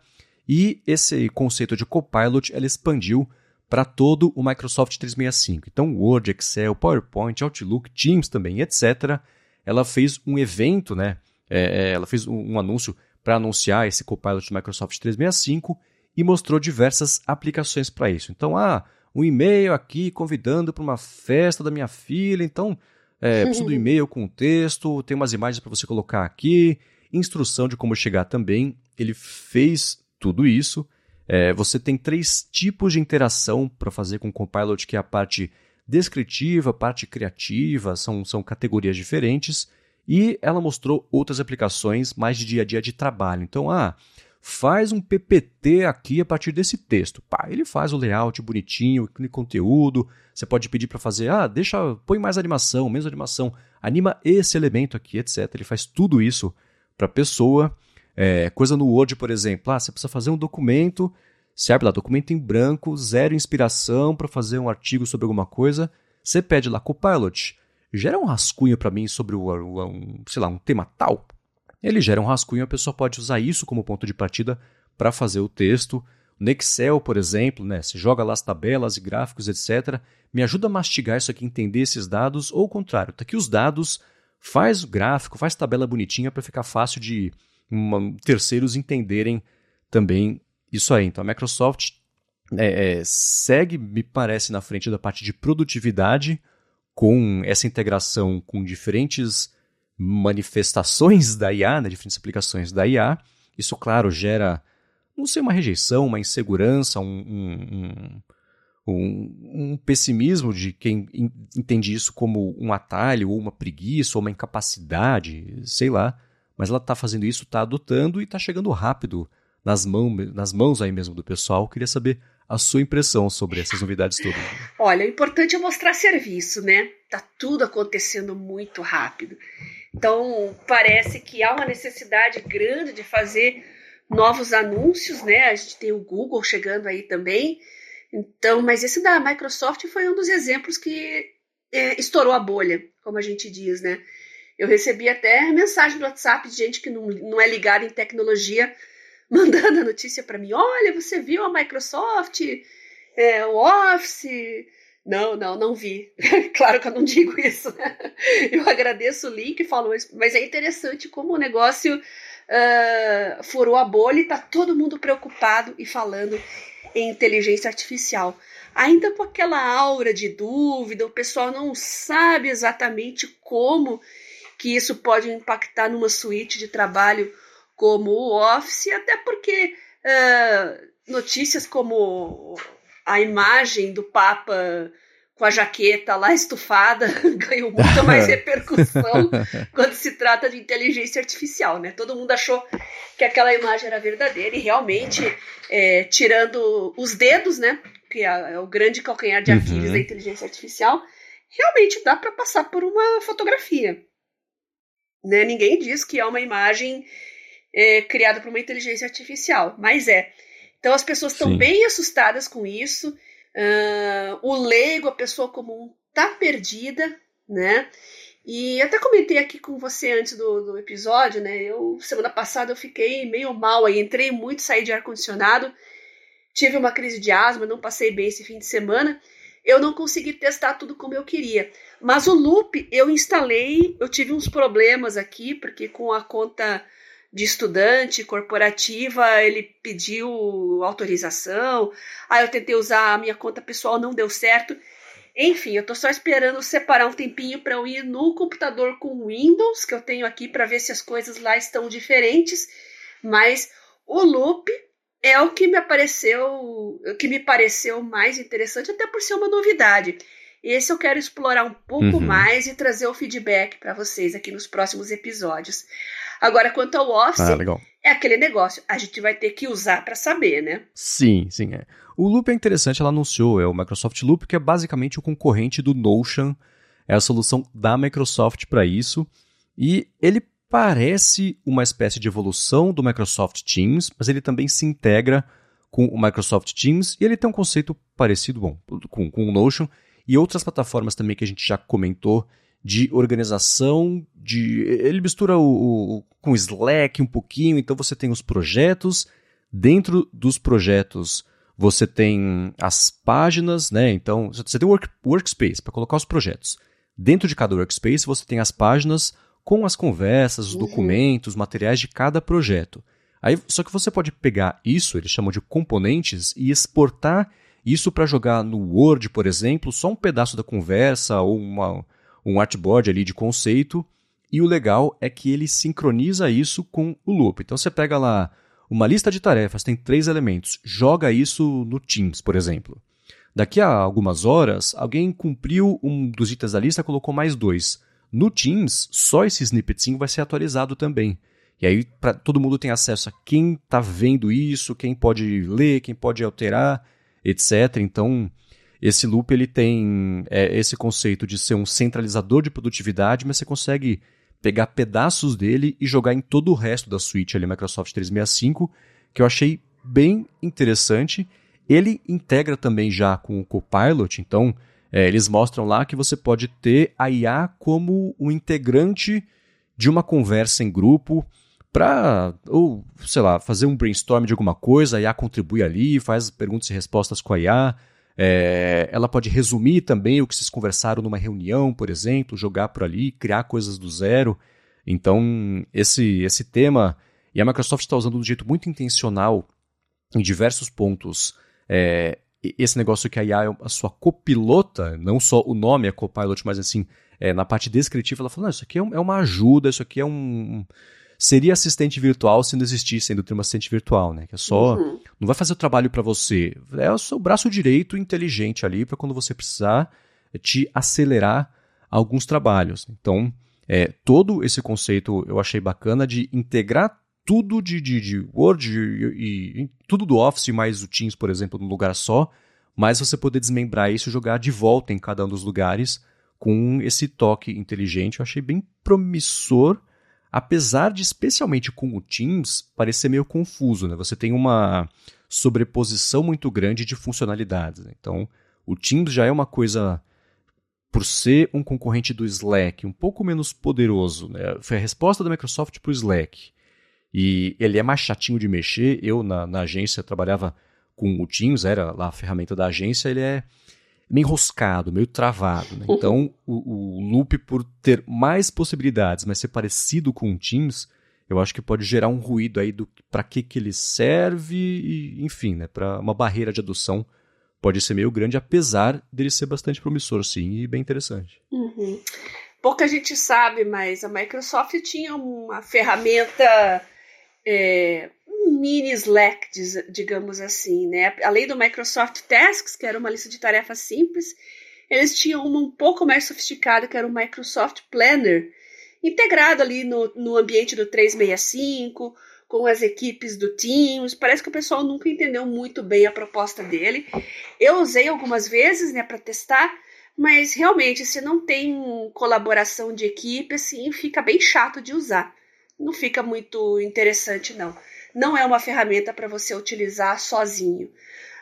E esse conceito de Copilot ela expandiu para todo o Microsoft 365. Então, Word, Excel, PowerPoint, Outlook, Teams também, etc ela fez um evento, né? É, é ela fez um, um anúncio para anunciar esse Copilot Microsoft 365 e mostrou diversas aplicações para isso. Então, ah, um e-mail aqui convidando para uma festa da minha filha, então é, <laughs> preciso do e-mail com texto, tem umas imagens para você colocar aqui, instrução de como chegar também. Ele fez tudo isso. É, você tem três tipos de interação para fazer com o Copilot, que é a parte descritiva, parte criativa, são, são categorias diferentes. E ela mostrou outras aplicações mais de dia a dia de trabalho. Então, ah, faz um PPT aqui a partir desse texto. Pá, ele faz o layout bonitinho, o conteúdo. Você pode pedir para fazer, ah, deixa, põe mais animação, menos animação, anima esse elemento aqui, etc. Ele faz tudo isso para a pessoa. É, coisa no Word, por exemplo, ah, você precisa fazer um documento, abre lá, documento em branco, zero inspiração para fazer um artigo sobre alguma coisa. Você pede lá, Copilot, gera um rascunho para mim sobre o, um, sei lá, um tema tal ele gera um rascunho a pessoa pode usar isso como ponto de partida para fazer o texto. No Excel, por exemplo, né, você joga lá as tabelas e gráficos, etc. Me ajuda a mastigar isso aqui, entender esses dados, ou o contrário, tá aqui os dados, faz o gráfico, faz tabela bonitinha para ficar fácil de uma, terceiros entenderem também isso aí. Então a Microsoft é, é, segue, me parece, na frente da parte de produtividade, com essa integração com diferentes manifestações da IA, né, diferentes aplicações da IA. Isso, claro, gera, não sei, uma rejeição, uma insegurança, um, um, um, um pessimismo de quem entende isso como um atalho, ou uma preguiça, ou uma incapacidade, sei lá. Mas ela está fazendo isso, está adotando e está chegando rápido nas, mão, nas mãos aí mesmo do pessoal. Queria saber a sua impressão sobre essas novidades todas. Olha, o importante é mostrar serviço, né? Tá tudo acontecendo muito rápido. Então, parece que há uma necessidade grande de fazer novos anúncios, né? A gente tem o Google chegando aí também. Então, mas esse da Microsoft foi um dos exemplos que é, estourou a bolha, como a gente diz, né? Eu recebi até mensagem no WhatsApp de gente que não, não é ligada em tecnologia, mandando a notícia para mim: olha, você viu a Microsoft, é, o Office, não, não, não vi. <laughs> claro que eu não digo isso. Né? Eu agradeço o link, falo isso, mas é interessante como o negócio uh, furou a bolha e tá todo mundo preocupado e falando em inteligência artificial. Ainda com aquela aura de dúvida, o pessoal não sabe exatamente como que isso pode impactar numa suíte de trabalho como o Office, até porque uh, notícias como a imagem do Papa com a jaqueta lá estufada <laughs> ganhou muito mais <laughs> repercussão quando se trata de inteligência artificial, né? Todo mundo achou que aquela imagem era verdadeira e realmente, é, tirando os dedos, né? Que é, é o grande calcanhar de Aquiles uhum. da inteligência artificial, realmente dá para passar por uma fotografia. Né? Ninguém diz que é uma imagem é, criada por uma inteligência artificial, mas é. Então as pessoas estão bem assustadas com isso. Uh, o leigo, a pessoa comum, tá perdida, né? E até comentei aqui com você antes do, do episódio, né? Eu semana passada eu fiquei meio mal aí, entrei muito, saí de ar condicionado, tive uma crise de asma, não passei bem esse fim de semana. Eu não consegui testar tudo como eu queria. Mas o Loop eu instalei, eu tive uns problemas aqui, porque com a conta de estudante corporativa, ele pediu autorização. Aí eu tentei usar a minha conta pessoal, não deu certo. Enfim, eu tô só esperando separar um tempinho para eu ir no computador com Windows, que eu tenho aqui para ver se as coisas lá estão diferentes. Mas o Loop é o que me apareceu, que me pareceu mais interessante, até por ser uma novidade. Esse eu quero explorar um pouco uhum. mais e trazer o feedback para vocês aqui nos próximos episódios. Agora, quanto ao Office, ah, é aquele negócio. A gente vai ter que usar para saber, né? Sim, sim. É. O Loop é interessante, ela anunciou, é o Microsoft Loop, que é basicamente o concorrente do Notion. É a solução da Microsoft para isso. E ele parece uma espécie de evolução do Microsoft Teams, mas ele também se integra com o Microsoft Teams e ele tem um conceito parecido bom, com, com o Notion e outras plataformas também que a gente já comentou de organização, de ele mistura o, o, com Slack um pouquinho, então você tem os projetos, dentro dos projetos você tem as páginas, né? Então você tem o work, workspace para colocar os projetos. Dentro de cada workspace você tem as páginas com as conversas, os uhum. documentos, materiais de cada projeto. Aí, só que você pode pegar isso, eles chamam de componentes, e exportar isso para jogar no Word, por exemplo, só um pedaço da conversa ou uma, um artboard ali de conceito, e o legal é que ele sincroniza isso com o loop. Então você pega lá uma lista de tarefas, tem três elementos, joga isso no Teams, por exemplo. Daqui a algumas horas, alguém cumpriu um dos itens da lista, colocou mais dois. No Teams, só esse snippetzinho vai ser atualizado também. E aí pra, todo mundo tem acesso a quem está vendo isso, quem pode ler, quem pode alterar, etc. Então, esse loop ele tem é, esse conceito de ser um centralizador de produtividade, mas você consegue pegar pedaços dele e jogar em todo o resto da suite ali Microsoft 365, que eu achei bem interessante. Ele integra também já com o Copilot, então é, eles mostram lá que você pode ter a IA como um integrante de uma conversa em grupo para, ou sei lá, fazer um brainstorm de alguma coisa, a IA contribui ali, faz perguntas e respostas com a IA. É, ela pode resumir também o que vocês conversaram numa reunião, por exemplo, jogar por ali, criar coisas do zero. Então, esse, esse tema, e a Microsoft está usando de um jeito muito intencional em diversos pontos. É, esse negócio que a IA é a sua copilota, não só o nome é copilot, mas assim, é, na parte descritiva, ela fala: isso aqui é, é uma ajuda, isso aqui é um seria assistente virtual se não existisse ainda o termo assistente virtual, né? Que é só. Uhum. Não vai fazer o trabalho para você. É o seu braço direito inteligente ali para quando você precisar te acelerar alguns trabalhos. Então, é, todo esse conceito eu achei bacana de integrar tudo de, de, de Word e, e, tudo do Office mais o Teams, por exemplo, num lugar só, mas você poder desmembrar isso e jogar de volta em cada um dos lugares com esse toque inteligente. Eu achei bem promissor apesar de, especialmente com o Teams, parecer meio confuso. Né? Você tem uma sobreposição muito grande de funcionalidades. Né? Então, o Teams já é uma coisa, por ser um concorrente do Slack, um pouco menos poderoso. Né? Foi a resposta da Microsoft para o Slack. E ele é mais chatinho de mexer. Eu, na, na agência, trabalhava com o Teams, era lá a ferramenta da agência, ele é meio enroscado, meio travado. Né? Então, o, o, Loop, por ter mais possibilidades, mas ser parecido com o Teams, eu acho que pode gerar um ruído aí do para que, que ele serve, e, enfim, né? para uma barreira de adoção pode ser meio grande, apesar dele ser bastante promissor, sim, e bem interessante. Uhum. Pouca gente sabe, mas a Microsoft tinha uma ferramenta é, mini Slack, digamos assim, né? Além do Microsoft Tasks, que era uma lista de tarefas simples, eles tinham uma um pouco mais sofisticada, que era o Microsoft Planner, integrado ali no, no ambiente do 365, com as equipes do Teams. Parece que o pessoal nunca entendeu muito bem a proposta dele. Eu usei algumas vezes, né, para testar, mas realmente, se não tem colaboração de equipe, assim, fica bem chato de usar. Não fica muito interessante, não não é uma ferramenta para você utilizar sozinho.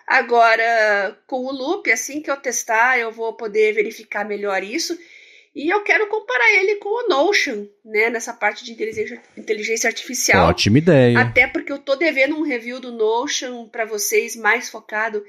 Agora, com o Loop, assim que eu testar, eu vou poder verificar melhor isso. E eu quero comparar ele com o Notion, né? Nessa parte de inteligência, inteligência artificial. Ótima ideia. Até porque eu tô devendo um review do Notion para vocês mais focado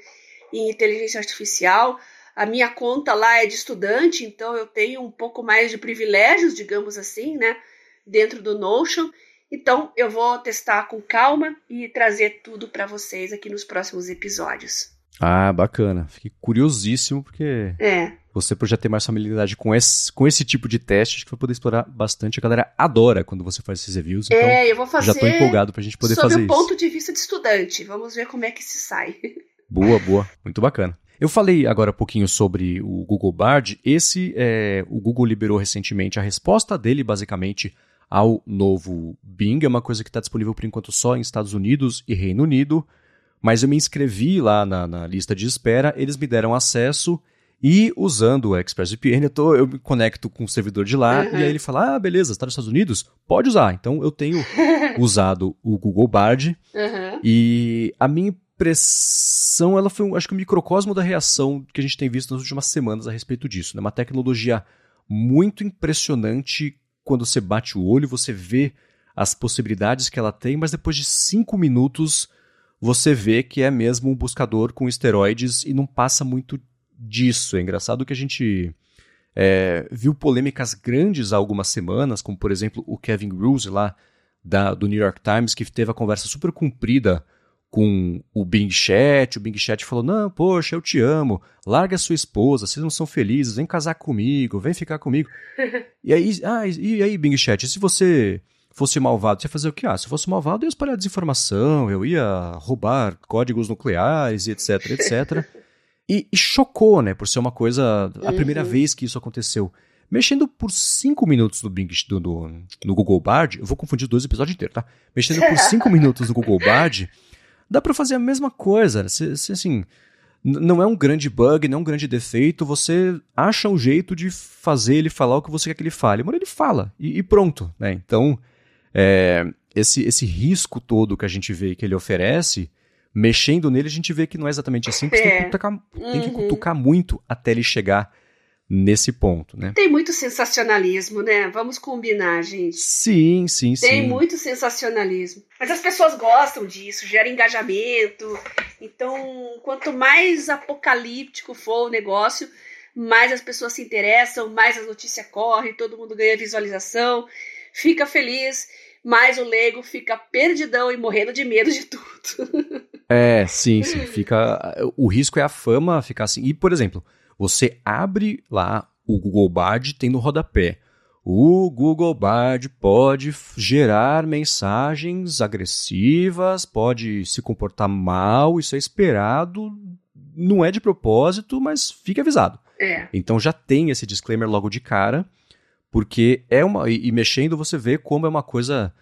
em inteligência artificial. A minha conta lá é de estudante, então eu tenho um pouco mais de privilégios, digamos assim, né? Dentro do Notion. Então, eu vou testar com calma e trazer tudo para vocês aqui nos próximos episódios. Ah, bacana. Fiquei curiosíssimo, porque é. você pode já ter mais familiaridade com esse, com esse tipo de teste que vai poder explorar bastante. A galera adora quando você faz esses reviews. Então é, eu vou fazer. Já estou empolgado para a gente poder fazer isso. Sob o ponto de vista de estudante. Vamos ver como é que se sai. <laughs> Boa, boa. Muito bacana. Eu falei agora um pouquinho sobre o Google Bard. Esse, é, o Google liberou recentemente a resposta dele, basicamente, ao novo Bing. É uma coisa que está disponível por enquanto só em Estados Unidos e Reino Unido. Mas eu me inscrevi lá na, na lista de espera, eles me deram acesso e usando o ExpressVPN, eu, tô, eu me conecto com o servidor de lá uhum. e aí ele fala: Ah, beleza, está nos Estados Unidos? Pode usar. Então eu tenho <laughs> usado o Google Bard uhum. e a minha impressão, ela foi, acho que, um microcosmo da reação que a gente tem visto nas últimas semanas a respeito disso. Né? Uma tecnologia muito impressionante quando você bate o olho, você vê as possibilidades que ela tem, mas depois de cinco minutos você vê que é mesmo um buscador com esteroides e não passa muito disso. É engraçado que a gente é, viu polêmicas grandes há algumas semanas, como por exemplo o Kevin Ruse lá da, do New York Times, que teve a conversa super comprida com o Bing Chat. O Bing Chat falou: Não, poxa, eu te amo, larga a sua esposa, vocês não são felizes, vem casar comigo, vem ficar comigo. <laughs> e aí, ah, e aí, Bing Chat, se você fosse malvado, você ia fazer o quê? Ah, se eu fosse malvado, eu ia espalhar desinformação, eu ia roubar códigos nucleares e etc, <laughs> etc. e, e, chocou, né, por ser uma coisa, a uhum. primeira vez que isso aconteceu. Mexendo por 5 minutos no, Bing, no, no, no Google Bard, eu vou confundir dois episódios inteiros, tá? Mexendo por 5 minutos no Google Bard, dá para fazer a mesma coisa. Se, se, assim, não é um grande bug, não é um grande defeito, você acha um jeito de fazer ele falar o que você quer que ele fale. Mas ele fala, e, e pronto, né? Então, é, esse, esse risco todo que a gente vê que ele oferece, mexendo nele, a gente vê que não é exatamente assim, porque é. tem, que cutucar, uhum. tem que cutucar muito até ele chegar nesse ponto, né? Tem muito sensacionalismo, né? Vamos combinar, gente. Sim, sim, sim. Tem muito sensacionalismo. Mas as pessoas gostam disso, gera engajamento. Então, quanto mais apocalíptico for o negócio, mais as pessoas se interessam, mais a notícia corre, todo mundo ganha visualização, fica feliz, mais o leigo fica perdidão e morrendo de medo de tudo. <laughs> É, sim, sim. Fica. O risco é a fama ficar assim. E, por exemplo, você abre lá o Google Bard, tem no rodapé. O Google Bard pode gerar mensagens agressivas, pode se comportar mal, isso é esperado, não é de propósito, mas fique avisado. É. Então já tem esse disclaimer logo de cara, porque é uma. E, e mexendo você vê como é uma coisa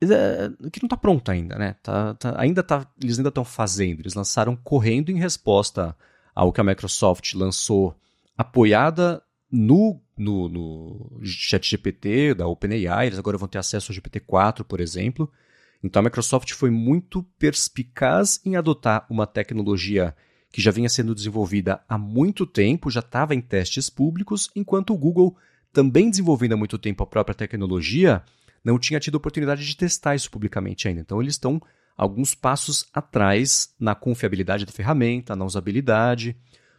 é, que não está pronta ainda, né? Tá, tá, ainda tá, eles ainda estão fazendo. Eles lançaram correndo em resposta ao que a Microsoft lançou apoiada no, no, no ChatGPT da OpenAI, eles agora vão ter acesso ao GPT-4, por exemplo. Então a Microsoft foi muito perspicaz em adotar uma tecnologia que já vinha sendo desenvolvida há muito tempo, já estava em testes públicos, enquanto o Google, também desenvolvendo há muito tempo a própria tecnologia, não tinha tido oportunidade de testar isso publicamente ainda. Então eles estão alguns passos atrás na confiabilidade da ferramenta, na usabilidade.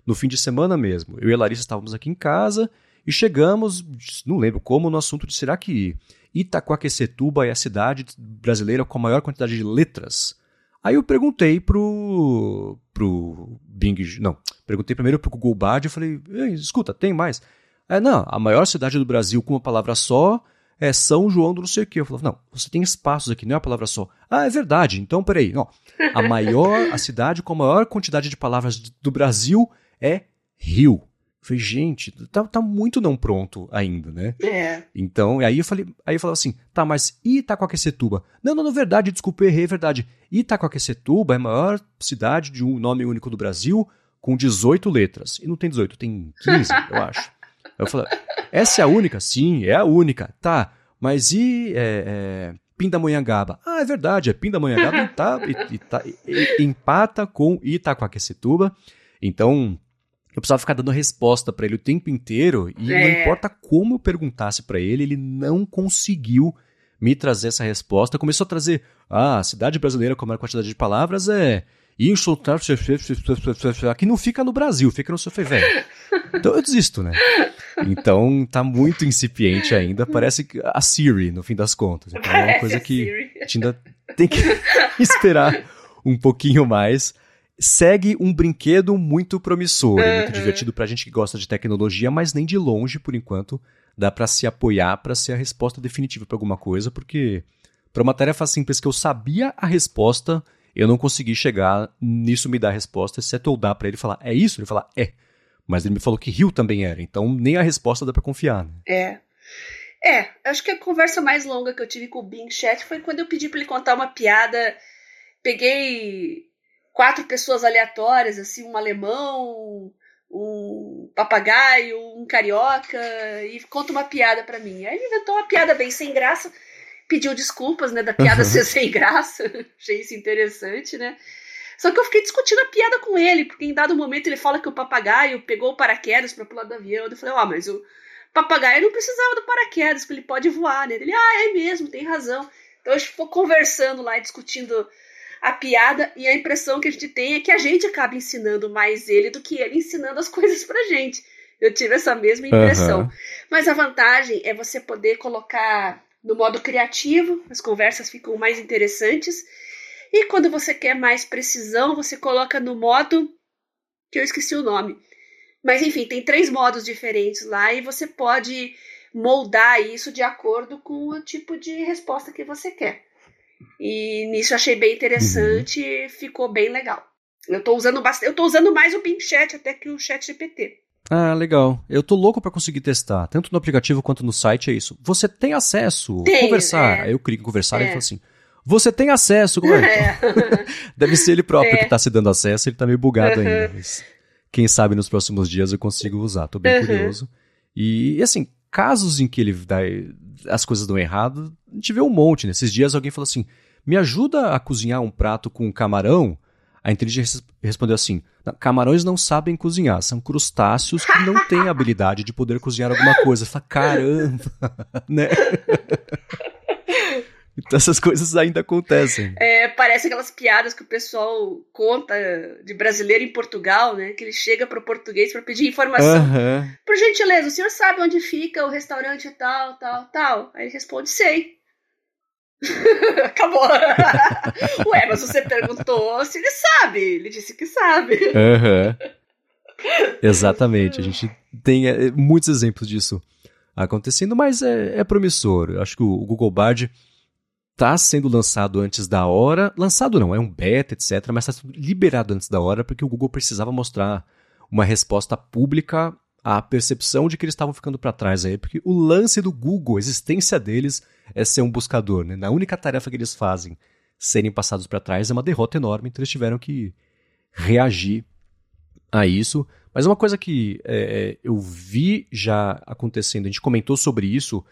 No fim de semana mesmo, eu e a Larissa estávamos aqui em casa e chegamos, não lembro como, no assunto de será que Itacoaquecetuba é a cidade brasileira com a maior quantidade de letras? Aí eu perguntei pro, pro Bing, não, perguntei primeiro pro Google Bard e falei, escuta, tem mais? É, não, a maior cidade do Brasil com uma palavra só é São João do não sei o quê. Eu falava, não, você tem espaços aqui, não é uma palavra só. Ah, é verdade, então peraí. Não. A maior, a cidade com a maior quantidade de palavras do Brasil é Rio. Eu falei, gente, tá, tá muito não pronto ainda, né? É. Então, aí eu falei, aí eu falava assim, tá, mas Itacoaquecetuba? Não, não, não, verdade, desculpa, errei, é verdade. Itacoaquecetuba é a maior cidade de um nome único do Brasil com 18 letras. E não tem 18, tem 15, eu acho. Eu falei, essa é a única? Sim, é a única. Tá, mas e é, é, Pindamonhangaba? Ah, é verdade, é Pindamonhangaba tá, e, e, tá, e, empata com Itacoaquecetuba. Então, eu precisava ficar dando resposta para ele o tempo inteiro e é. não importa como eu perguntasse para ele, ele não conseguiu me trazer essa resposta. Começou a trazer, ah, a cidade brasileira com a maior quantidade de palavras é insultar aqui não fica no Brasil, fica no seu velho. Então eu desisto, né? Então tá muito incipiente ainda, parece a Siri no fim das contas. Então é uma coisa que a gente ainda tem que <laughs> esperar um pouquinho mais. Segue um brinquedo muito promissor, uhum. muito divertido pra gente que gosta de tecnologia, mas nem de longe, por enquanto, dá para se apoiar para ser a resposta definitiva para alguma coisa, porque para uma tarefa simples que eu sabia a resposta, eu não consegui chegar nisso me dar a resposta, exceto eu dar para ele falar, é isso? Ele falar, é. Mas ele me falou que Rio também era, então nem a resposta dá para confiar. Né? É. É, acho que a conversa mais longa que eu tive com o Bing Chat foi quando eu pedi para ele contar uma piada. Peguei quatro pessoas aleatórias, assim, um alemão, um papagaio, um carioca, e conta uma piada para mim. Aí ele inventou uma piada bem sem graça pediu desculpas, né, da piada ser sem graça. <laughs> Achei isso interessante, né? Só que eu fiquei discutindo a piada com ele, porque em dado momento ele fala que o papagaio pegou o paraquedas para pular do avião. Eu falei, ó, oh, mas o papagaio não precisava do paraquedas, porque ele pode voar, né? Ele, ah, é mesmo, tem razão. Então a gente ficou conversando lá e discutindo a piada, e a impressão que a gente tem é que a gente acaba ensinando mais ele do que ele ensinando as <laughs> coisas pra gente. Eu tive essa mesma impressão. Uhum. Mas a vantagem é você poder colocar no modo criativo, as conversas ficam mais interessantes. E quando você quer mais precisão, você coloca no modo que eu esqueci o nome. Mas enfim, tem três modos diferentes lá e você pode moldar isso de acordo com o tipo de resposta que você quer. E nisso eu achei bem interessante, uhum. ficou bem legal. Eu tô usando bastante, eu tô usando mais o Bing Chat até que o Chat GPT. Ah, legal. Eu tô louco para conseguir testar, tanto no aplicativo quanto no site, é isso. Você tem acesso, tem, conversar. É. Eu clico em conversar é. e fala assim: Você tem acesso, como é? <laughs> é. Deve ser ele próprio é. que tá se dando acesso, ele tá meio bugado uhum. ainda. Mas quem sabe nos próximos dias eu consigo usar. Tô bem uhum. curioso. E, assim, casos em que ele dá, as coisas dão errado, a gente vê um monte. Nesses dias alguém falou assim: Me ajuda a cozinhar um prato com camarão? A inteligência respondeu assim: camarões não sabem cozinhar, são crustáceos que não têm <laughs> habilidade de poder cozinhar alguma coisa. Fala, caramba, <laughs> né? Então essas coisas ainda acontecem. É, parece aquelas piadas que o pessoal conta de brasileiro em Portugal, né? Que ele chega para o português para pedir informação. Uhum. Por gentileza, o senhor sabe onde fica o restaurante tal, tal, tal? Aí ele responde, sei. <laughs> Acabou. <laughs> Ué, mas você perguntou se ele sabe. Ele disse que sabe. Uhum. <laughs> Exatamente. A gente tem é, muitos exemplos disso acontecendo, mas é, é promissor. Acho que o Google Bard está sendo lançado antes da hora. Lançado não, é um beta, etc., mas está sendo liberado antes da hora porque o Google precisava mostrar uma resposta pública à percepção de que eles estavam ficando para trás aí, porque o lance do Google, a existência deles é ser um buscador, né? Na única tarefa que eles fazem serem passados para trás é uma derrota enorme, então eles tiveram que reagir a isso. Mas uma coisa que é, eu vi já acontecendo, a gente comentou sobre isso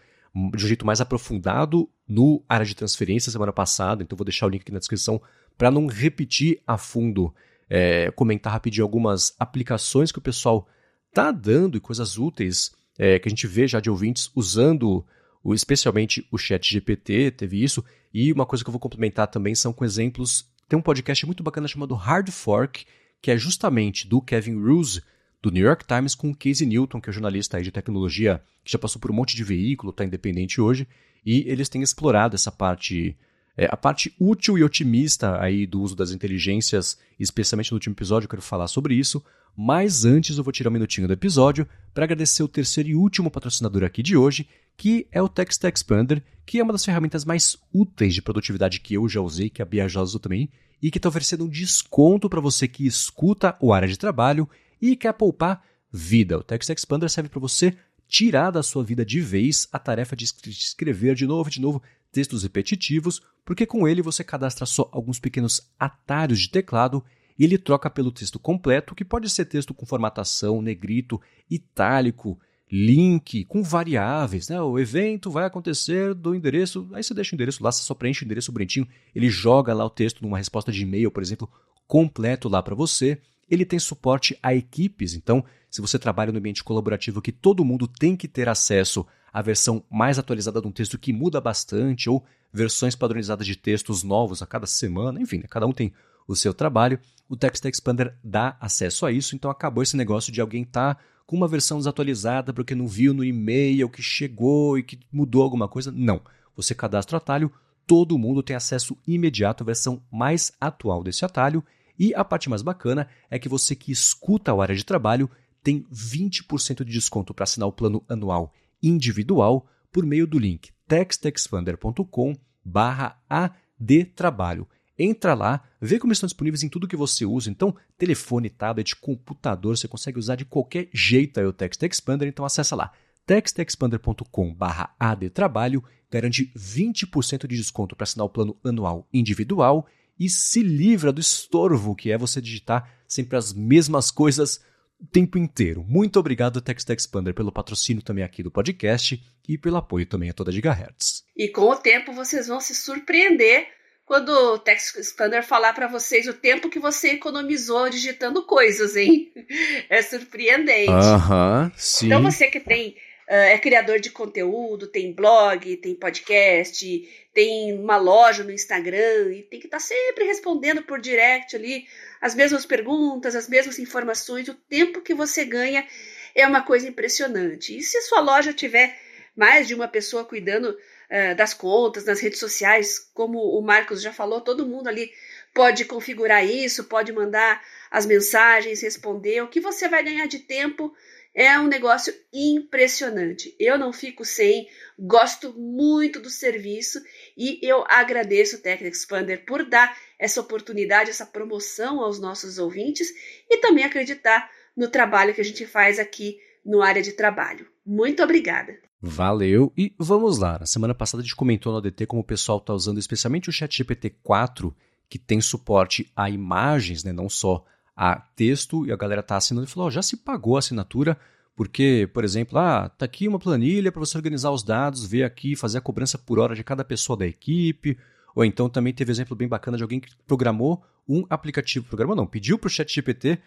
de jeito mais aprofundado no área de transferência semana passada, então vou deixar o link aqui na descrição para não repetir a fundo, é, comentar rapidinho algumas aplicações que o pessoal tá dando e coisas úteis é, que a gente vê já de ouvintes usando o, especialmente o chat GPT, teve isso, e uma coisa que eu vou complementar também são com exemplos, tem um podcast muito bacana chamado Hard Fork, que é justamente do Kevin Roose, do New York Times, com o Casey Newton, que é jornalista aí de tecnologia, que já passou por um monte de veículo, está independente hoje, e eles têm explorado essa parte, é, a parte útil e otimista aí do uso das inteligências, especialmente no último episódio, eu quero falar sobre isso, mas antes eu vou tirar um minutinho do episódio para agradecer o terceiro e último patrocinador aqui de hoje, que é o Text Expander, que é uma das ferramentas mais úteis de produtividade que eu já usei, que a Bia já usou também, e que está oferecendo um desconto para você que escuta o área de trabalho e quer poupar vida. O Text Expander serve para você tirar da sua vida de vez a tarefa de escrever de novo e de novo textos repetitivos, porque com ele você cadastra só alguns pequenos atalhos de teclado e ele troca pelo texto completo, que pode ser texto com formatação, negrito, itálico, link, com variáveis. Né? O evento vai acontecer do endereço, aí você deixa o endereço lá, você só preenche o endereço bonitinho, ele joga lá o texto numa resposta de e-mail, por exemplo, completo lá para você. Ele tem suporte a equipes, então, se você trabalha no ambiente colaborativo que todo mundo tem que ter acesso à versão mais atualizada de um texto que muda bastante, ou versões padronizadas de textos novos a cada semana, enfim, né? cada um tem o seu trabalho, o Text Expander dá acesso a isso, então acabou esse negócio de alguém estar tá com uma versão desatualizada porque não viu no e-mail que chegou e que mudou alguma coisa. Não. Você cadastra o atalho, todo mundo tem acesso imediato à versão mais atual desse atalho e a parte mais bacana é que você que escuta a área de trabalho tem 20% de desconto para assinar o plano anual individual por meio do link textexpander.com barra adtrabalho. Entra lá, vê como estão disponíveis em tudo que você usa. Então, telefone, tablet, computador, você consegue usar de qualquer jeito aí o Text Expander. Então, acessa lá textexpander.com barra adtrabalho, garante 20% de desconto para assinar o plano anual individual e se livra do estorvo que é você digitar sempre as mesmas coisas o tempo inteiro. Muito obrigado, Text Expander, pelo patrocínio também aqui do podcast e pelo apoio também a toda Gigahertz. E com o tempo vocês vão se surpreender quando o Text Expander falar para vocês o tempo que você economizou digitando coisas, hein? <laughs> É surpreendente. Aham, uh -huh, sim. Então você que tem é criador de conteúdo, tem blog, tem podcast, tem uma loja no Instagram e tem que estar tá sempre respondendo por direct ali as mesmas perguntas, as mesmas informações. O tempo que você ganha é uma coisa impressionante. E se sua loja tiver mais de uma pessoa cuidando uh, das contas, nas redes sociais, como o Marcos já falou, todo mundo ali pode configurar isso, pode mandar as mensagens, responder. O que você vai ganhar de tempo é um negócio impressionante. Eu não fico sem, gosto muito do serviço e eu agradeço o Tech Expander por dar essa oportunidade, essa promoção aos nossos ouvintes e também acreditar no trabalho que a gente faz aqui no área de trabalho. Muito obrigada. Valeu. E vamos lá. Na semana passada a gente comentou no ADT como o pessoal está usando especialmente o ChatGPT 4, que tem suporte a imagens, né, não só a texto, e a galera está assinando e falou: oh, já se pagou a assinatura, porque, por exemplo, ah, tá aqui uma planilha para você organizar os dados, ver aqui, fazer a cobrança por hora de cada pessoa da equipe. Ou então também teve exemplo bem bacana de alguém que programou um aplicativo, programou não, pediu para o ChatGPT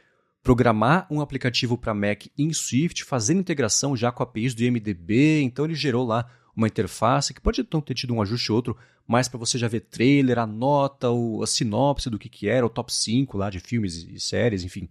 programar um aplicativo para Mac em Swift, fazendo integração já com APIs do IMDB, então ele gerou lá uma interface que pode então ter tido um ajuste ou outro, mas para você já ver trailer, a nota, a sinopse do que, que era, o top 5 lá de filmes e séries, enfim.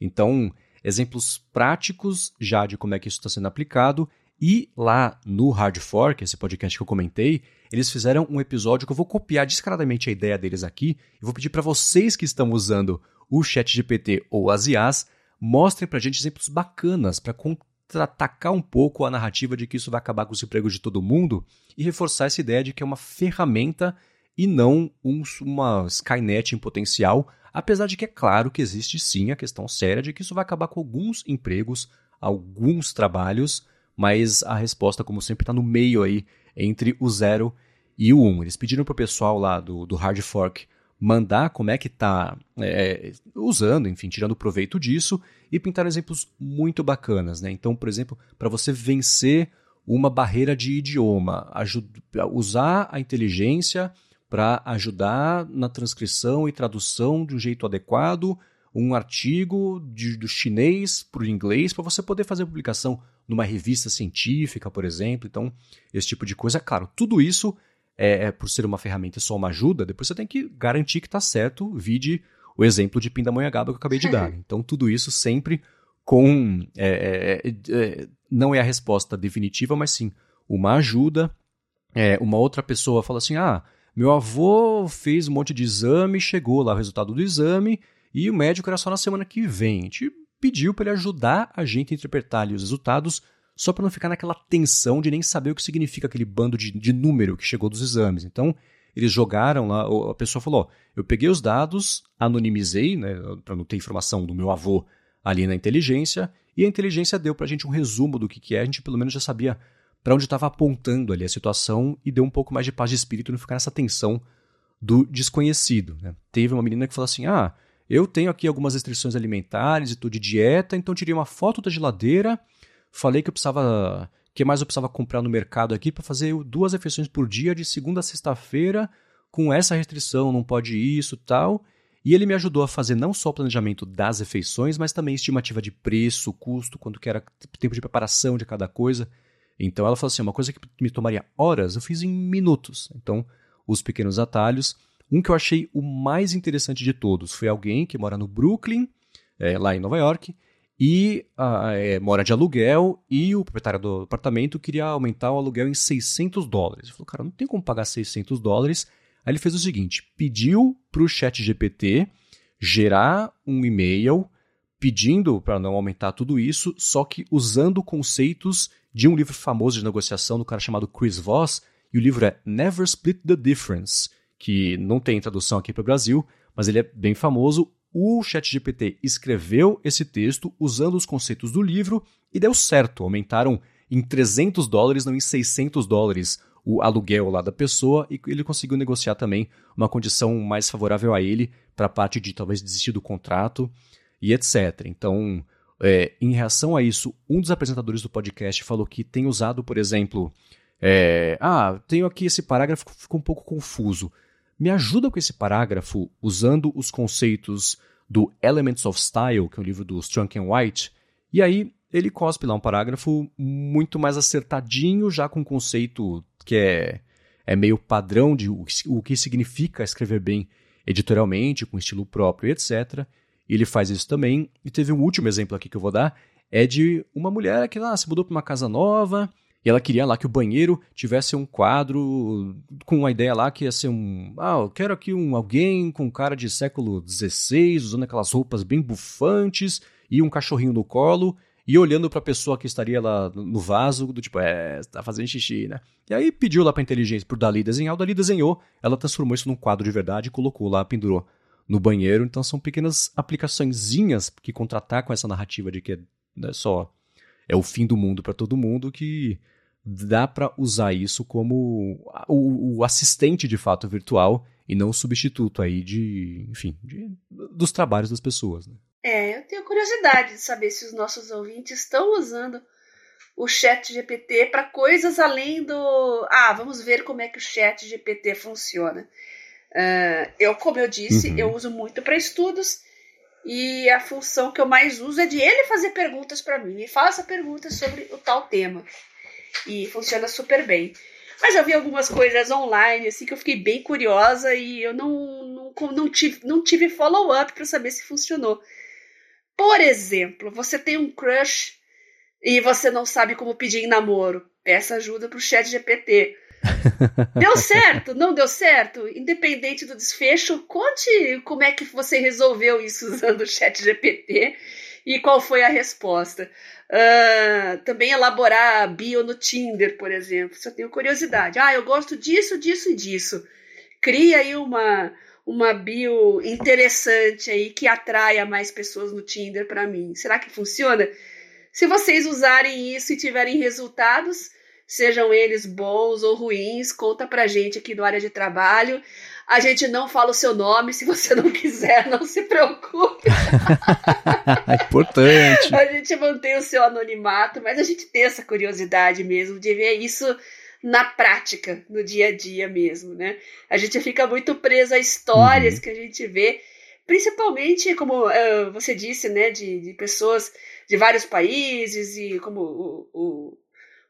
Então, exemplos práticos já de como é que isso está sendo aplicado. E lá no Hard Fork, esse podcast que eu comentei, eles fizeram um episódio que eu vou copiar descaradamente a ideia deles aqui e vou pedir para vocês que estão usando o ChatGPT ou as IAs mostrem para a gente exemplos bacanas para contra-atacar um pouco a narrativa de que isso vai acabar com os empregos de todo mundo e reforçar essa ideia de que é uma ferramenta e não um, uma Skynet em potencial, apesar de que é claro que existe sim a questão séria de que isso vai acabar com alguns empregos, alguns trabalhos, mas a resposta, como sempre, está no meio aí entre o zero e o um. Eles pediram para o pessoal lá do, do Hard Fork mandar como é que está é, usando, enfim, tirando proveito disso e pintar exemplos muito bacanas. Né? Então, por exemplo, para você vencer uma barreira de idioma, usar a inteligência para ajudar na transcrição e tradução de um jeito adequado um artigo de, do chinês para o inglês para você poder fazer publicação numa revista científica, por exemplo. Então, esse tipo de coisa. Claro, tudo isso é, é, por ser uma ferramenta só uma ajuda, depois você tem que garantir que está certo, vide o exemplo de Pindamonhangaba que eu acabei de dar. <laughs> Então, tudo isso sempre com. É, é, é, não é a resposta definitiva, mas sim uma ajuda. Uma outra pessoa fala assim: ah, meu avô fez um monte de exame, chegou lá o resultado do exame, e o médico era só na semana que vem. A gente pediu para ele ajudar a gente a interpretar ali os resultados só para não ficar naquela tensão de nem saber o que significa aquele bando de, de número que chegou dos exames. Então, eles jogaram lá, a pessoa falou: ó, eu peguei os dados, anonimizei, né, para não ter informação do meu avô ali na inteligência, e a inteligência deu para a gente um resumo do que, que é, a gente pelo menos já sabia para onde estava apontando ali a situação e deu um pouco mais de paz de espírito não ficar nessa tensão do desconhecido. Né? Teve uma menina que falou assim: ah, eu tenho aqui algumas restrições alimentares e estou de dieta, então tirei uma foto da geladeira Falei que eu precisava. que mais eu precisava comprar no mercado aqui para fazer duas refeições por dia de segunda a sexta-feira, com essa restrição, não pode isso tal. E ele me ajudou a fazer não só o planejamento das refeições, mas também estimativa de preço, custo, quanto que era tempo de preparação de cada coisa. Então ela falou assim: uma coisa que me tomaria horas, eu fiz em minutos. Então, os pequenos atalhos. Um que eu achei o mais interessante de todos foi alguém que mora no Brooklyn, é, lá em Nova York, e ah, é, mora de aluguel e o proprietário do apartamento queria aumentar o aluguel em 600 dólares. Ele falou, cara, não tem como pagar 600 dólares. Aí ele fez o seguinte, pediu para o chat GPT gerar um e-mail pedindo para não aumentar tudo isso, só que usando conceitos de um livro famoso de negociação do cara chamado Chris Voss, e o livro é Never Split the Difference, que não tem tradução aqui para o Brasil, mas ele é bem famoso o ChatGPT escreveu esse texto usando os conceitos do livro e deu certo. Aumentaram em 300 dólares, não em 600 dólares, o aluguel lá da pessoa e ele conseguiu negociar também uma condição mais favorável a ele para a parte de talvez desistir do contrato e etc. Então, é, em reação a isso, um dos apresentadores do podcast falou que tem usado, por exemplo, é, ah, tenho aqui esse parágrafo que ficou um pouco confuso me ajuda com esse parágrafo usando os conceitos do Elements of Style, que é o livro do Strunk and White, e aí ele cospe lá um parágrafo muito mais acertadinho, já com um conceito que é, é meio padrão de o, o que significa escrever bem editorialmente, com estilo próprio, etc. Ele faz isso também. E teve um último exemplo aqui que eu vou dar, é de uma mulher que lá se mudou para uma casa nova, e ela queria lá que o banheiro tivesse um quadro com uma ideia lá que ia ser um. Ah, eu quero aqui um alguém com cara de século XVI, usando aquelas roupas bem bufantes e um cachorrinho no colo e olhando para a pessoa que estaria lá no vaso, do tipo, é, tá fazendo xixi, né? E aí pediu lá para inteligência, por Dali desenhar, o Dali desenhou, ela transformou isso num quadro de verdade e colocou lá, pendurou no banheiro. Então são pequenas aplicaçõezinhas que contratar com essa narrativa de que é só é o fim do mundo para todo mundo que dá para usar isso como o, o, assistente de fato virtual e não o substituto aí de, enfim, de, dos trabalhos das pessoas. Né? É, eu tenho curiosidade de saber se os nossos ouvintes estão usando o chat GPT para coisas além do. Ah, vamos ver como é que o chat GPT funciona. Uh, eu, como eu disse, uhum. eu uso muito para estudos e a função que eu mais uso é de ele fazer perguntas para mim. Me faça perguntas sobre o tal tema. E funciona super bem. Mas eu vi algumas coisas online, assim, que eu fiquei bem curiosa e eu não, não, não tive, não tive follow-up para saber se funcionou. Por exemplo, você tem um crush e você não sabe como pedir em namoro. Peça ajuda pro chat GPT. Deu certo? Não deu certo? Independente do desfecho, conte como é que você resolveu isso usando o chat GPT e qual foi a resposta. Uh, também elaborar bio no Tinder, por exemplo. Eu tenho curiosidade. Ah, eu gosto disso, disso e disso. Cria aí uma, uma bio interessante aí que atraia mais pessoas no Tinder para mim. Será que funciona? Se vocês usarem isso e tiverem resultados, sejam eles bons ou ruins, conta pra gente aqui do área de trabalho. A gente não fala o seu nome, se você não quiser, não se preocupe. <laughs> é importante. A gente mantém o seu anonimato, mas a gente tem essa curiosidade mesmo de ver isso na prática, no dia a dia mesmo, né? A gente fica muito preso a histórias uhum. que a gente vê, principalmente, como uh, você disse, né, de, de pessoas de vários países e como o, o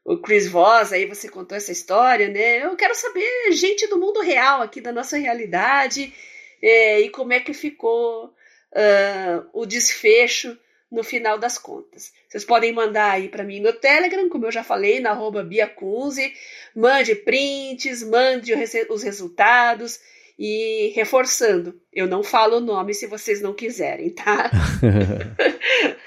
o Chris Voss, aí você contou essa história, né? Eu quero saber gente do mundo real aqui, da nossa realidade, é, e como é que ficou uh, o desfecho no final das contas. Vocês podem mandar aí para mim no Telegram, como eu já falei, na arroba Biacunze, mande prints, mande os resultados, e reforçando, eu não falo o nome se vocês não quiserem, tá? <laughs>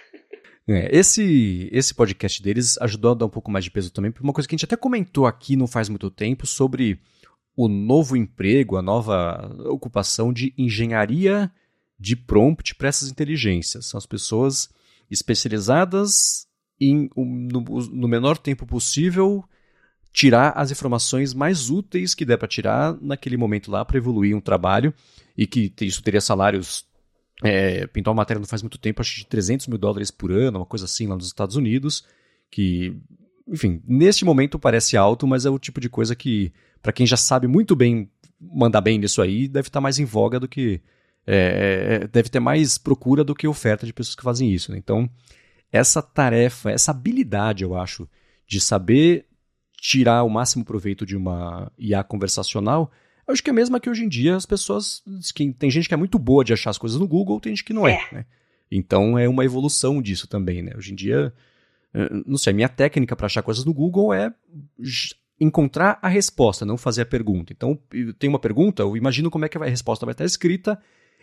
É, esse, esse podcast deles ajudou a dar um pouco mais de peso também, por uma coisa que a gente até comentou aqui não faz muito tempo sobre o novo emprego, a nova ocupação de engenharia de prompt para essas inteligências. São as pessoas especializadas em, no, no menor tempo possível, tirar as informações mais úteis que der para tirar naquele momento lá para evoluir um trabalho e que isso teria salários é, pintou uma matéria não faz muito tempo, acho de 300 mil dólares por ano, uma coisa assim lá nos Estados Unidos, que, enfim, neste momento parece alto, mas é o tipo de coisa que, para quem já sabe muito bem mandar bem nisso aí, deve estar tá mais em voga do que. É, é, deve ter mais procura do que oferta de pessoas que fazem isso. Né? Então, essa tarefa, essa habilidade, eu acho, de saber tirar o máximo proveito de uma IA conversacional acho que é a mesma que hoje em dia as pessoas. Que tem gente que é muito boa de achar as coisas no Google, tem gente que não é. é né? Então é uma evolução disso também, né? Hoje em dia, eh, não sei, a minha técnica para achar coisas no Google é encontrar a resposta, não fazer a pergunta. Então, tem uma pergunta, eu imagino como é que a resposta vai estar escrita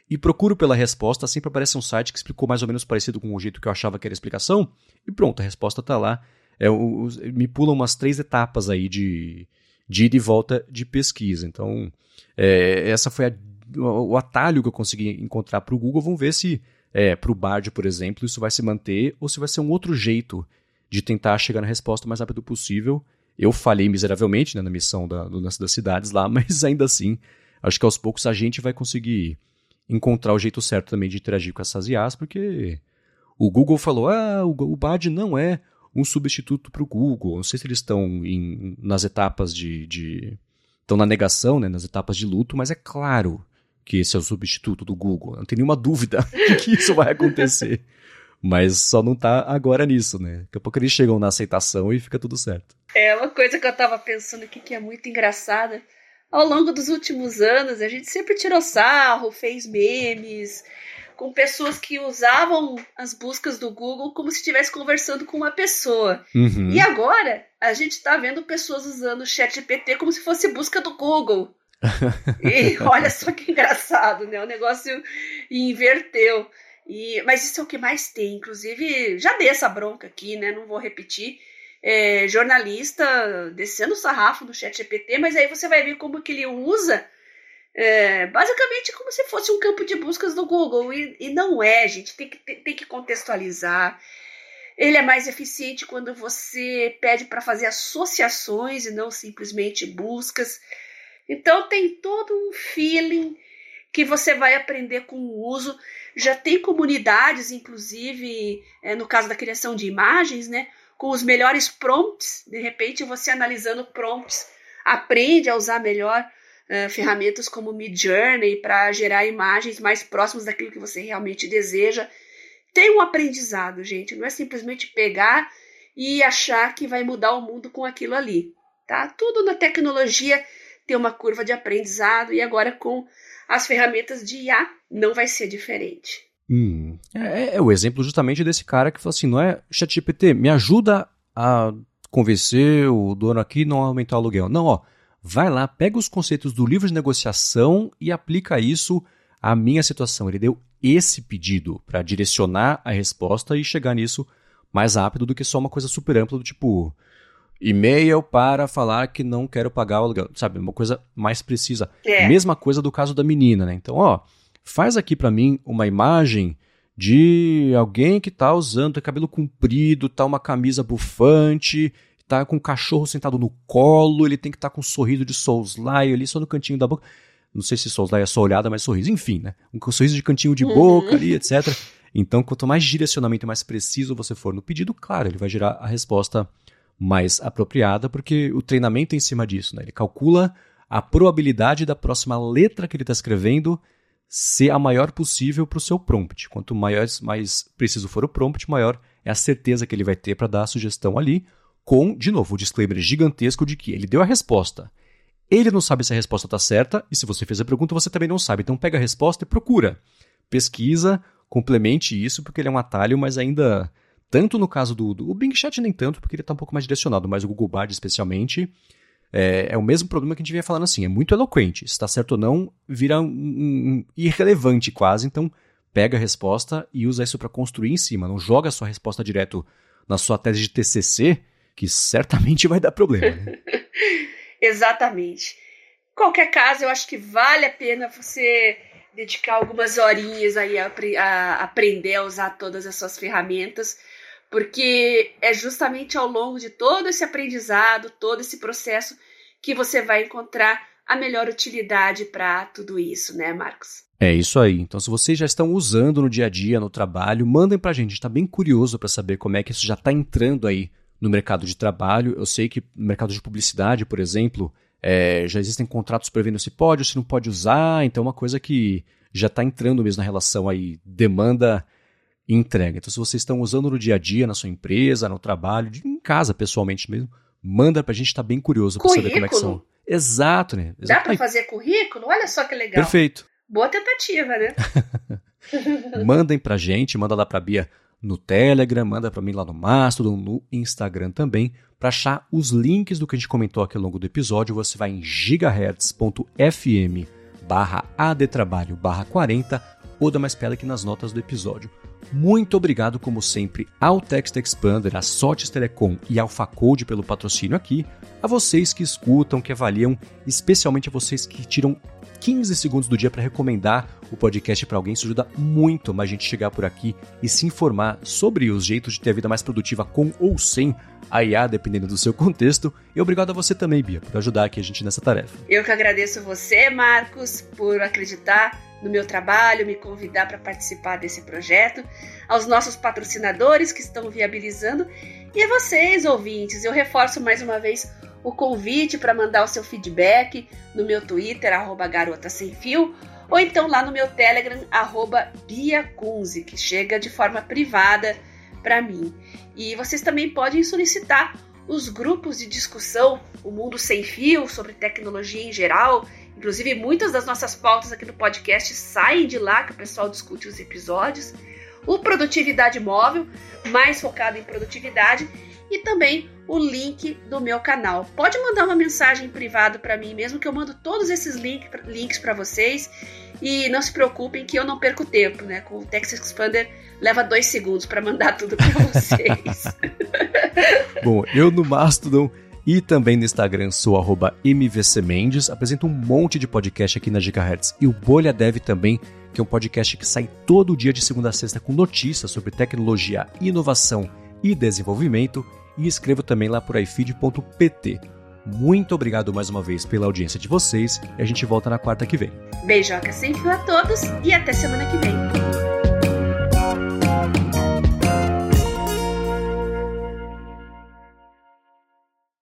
e procuro pela resposta. Sempre aparece um site que explicou mais ou menos parecido com o jeito que eu achava que era a explicação, e pronto, a resposta está lá. É, me pulam umas três etapas aí de, de ida e volta de pesquisa. Então, é, essa foi a, o atalho que eu consegui encontrar para o Google. Vamos ver se é, para o Bard, por exemplo, isso vai se manter ou se vai ser um outro jeito de tentar chegar na resposta o mais rápido possível. Eu falhei miseravelmente né, na missão da, do Lance das Cidades lá, <laughs> mas ainda assim, acho que aos poucos a gente vai conseguir encontrar o jeito certo também de interagir com essas IAs, porque o Google falou: ah, o, o Bard não é um substituto para o Google. Não sei se eles estão em, nas etapas de, de. estão na negação, né, nas etapas de luto, mas é claro que esse é o substituto do Google. Não tem nenhuma dúvida <laughs> de que isso vai acontecer. Mas só não está agora nisso, né? Daqui a pouco eles chegam na aceitação e fica tudo certo. É uma coisa que eu estava pensando aqui que é muito engraçada. Ao longo dos últimos anos, a gente sempre tirou sarro, fez memes, com pessoas que usavam as buscas do Google como se estivesse conversando com uma pessoa. Uhum. E agora a gente está vendo pessoas usando o chat GPT como se fosse busca do Google. <laughs> e olha só que engraçado, né? O negócio inverteu. E, mas isso é o que mais tem. Inclusive, já dei essa bronca aqui, né? Não vou repetir. É, jornalista descendo o sarrafo do chat GPT, mas aí você vai ver como que ele usa É, basicamente como se fosse um campo de buscas do Google. E, e não é, gente. Tem que, tem que contextualizar. Ele é mais eficiente quando você pede para fazer associações e não simplesmente buscas. Então tem todo um feeling que você vai aprender com o uso. Já tem comunidades, inclusive, é, no caso da criação de imagens, né? Com os melhores prompts. De repente, você analisando prompts, aprende a usar melhor uh, ferramentas como Midjourney para gerar imagens mais próximas daquilo que você realmente deseja. Tem um aprendizado, gente. Não é simplesmente pegar e achar que vai mudar o mundo com aquilo ali. Tá? Tudo na tecnologia tem uma curva de aprendizado e agora com as ferramentas de IA não vai ser diferente. Hum, é, é, o exemplo justamente desse cara que falou assim, não é ChatGPT, me ajuda a convencer o dono aqui não aumentar o aluguel. Não, ó, vai lá, pega os conceitos do livro de negociação e aplica isso à minha situação. Ele deu esse pedido para direcionar a resposta e chegar nisso mais rápido do que só uma coisa super ampla do tipo, e-mail para falar que não quero pagar o aluguel, sabe? Uma coisa mais precisa. É. Mesma coisa do caso da menina, né? Então, ó, faz aqui para mim uma imagem de alguém que tá usando cabelo comprido, tá uma camisa bufante, tá com um cachorro sentado no colo, ele tem que estar tá com um sorriso de Soulslike ali só no cantinho da boca. Não sei se Soulslike é só olhada, mas sorriso. Enfim, né? Um sorriso de cantinho de boca ali, etc. Então, quanto mais direcionamento mais preciso você for no pedido, claro, ele vai gerar a resposta mais apropriada, porque o treinamento é em cima disso, né? Ele calcula a probabilidade da próxima letra que ele está escrevendo ser a maior possível para o seu prompt. Quanto maior, mais preciso for o prompt, maior é a certeza que ele vai ter para dar a sugestão ali, com, de novo, o disclaimer gigantesco de que ele deu a resposta. Ele não sabe se a resposta está certa, e se você fez a pergunta, você também não sabe. Então pega a resposta e procura. Pesquisa, complemente isso, porque ele é um atalho, mas ainda tanto no caso do, do o Bing Chat nem tanto, porque ele está um pouco mais direcionado, mas o Google Bard especialmente é, é, o mesmo problema que a gente vinha falando assim, é muito eloquente, se está certo ou não, vira um, um, irrelevante quase, então pega a resposta e usa isso para construir em cima, não joga a sua resposta direto na sua tese de TCC, que certamente vai dar problema. Né? <laughs> Exatamente. Em qualquer caso, eu acho que vale a pena você dedicar algumas horinhas aí a, a aprender a usar todas as suas ferramentas porque é justamente ao longo de todo esse aprendizado, todo esse processo, que você vai encontrar a melhor utilidade para tudo isso, né, Marcos? É isso aí. Então, se vocês já estão usando no dia a dia, no trabalho, mandem para a gente. A gente está bem curioso para saber como é que isso já está entrando aí no mercado de trabalho. Eu sei que no mercado de publicidade, por exemplo, é, já existem contratos prevendo se pode ou se não pode usar. Então, é uma coisa que já está entrando mesmo na relação aí demanda e entrega. Então, se vocês estão usando no dia a dia, na sua empresa, no trabalho, em casa, pessoalmente mesmo, manda pra gente, estar tá bem curioso para saber como é que são. Exato, né? Exato. Dá para fazer currículo? Olha só que legal. Perfeito. Boa tentativa, né? <laughs> Mandem pra gente, manda lá pra Bia no Telegram, manda para mim lá no Mastodon, no Instagram também. Para achar os links do que a gente comentou aqui ao longo do episódio, você vai em gigahertz.fm barra adtrabalho barra 40 ou dá mais pedra aqui nas notas do episódio. Muito obrigado, como sempre, ao Text Expander, a Sotes Telecom e ao Facode pelo patrocínio aqui, a vocês que escutam, que avaliam, especialmente a vocês que tiram 15 segundos do dia para recomendar o podcast para alguém. Isso ajuda muito a gente chegar por aqui e se informar sobre os jeitos de ter a vida mais produtiva com ou sem a IA, dependendo do seu <laughs> contexto. E obrigado a você também, Bia, por ajudar aqui a gente nessa tarefa. Eu que agradeço você, Marcos, por acreditar no meu trabalho, me convidar para participar desse projeto, aos nossos patrocinadores que estão viabilizando e a vocês, ouvintes. Eu reforço mais uma vez o convite para mandar o seu feedback no meu Twitter, arroba garota sem fio, ou então lá no meu Telegram, arroba que chega de forma privada para mim. E vocês também podem solicitar os grupos de discussão, o Mundo Sem Fio, sobre tecnologia em geral, Inclusive, muitas das nossas pautas aqui no podcast saem de lá que o pessoal discute os episódios. O Produtividade Móvel, mais focado em produtividade, e também o link do meu canal. Pode mandar uma mensagem privada para mim mesmo, que eu mando todos esses link, links para vocês. E não se preocupem que eu não perco tempo, né? Com o Text Expander leva dois segundos para mandar tudo para <laughs> vocês. <laughs> Bom, eu no Mastodon E também no Instagram sou MVCMendes, apresento um monte de podcast aqui na Gigahertz. E o Bolha Dev também, que é um podcast que sai todo dia de segunda a sexta com notícias sobre tecnologia, inovação e desenvolvimento. E escrevo também lá por ifeed.pt. Muito obrigado mais uma vez pela audiência de vocês e a gente volta na quarta que vem. Beijoca sem fio a todos e até semana que vem.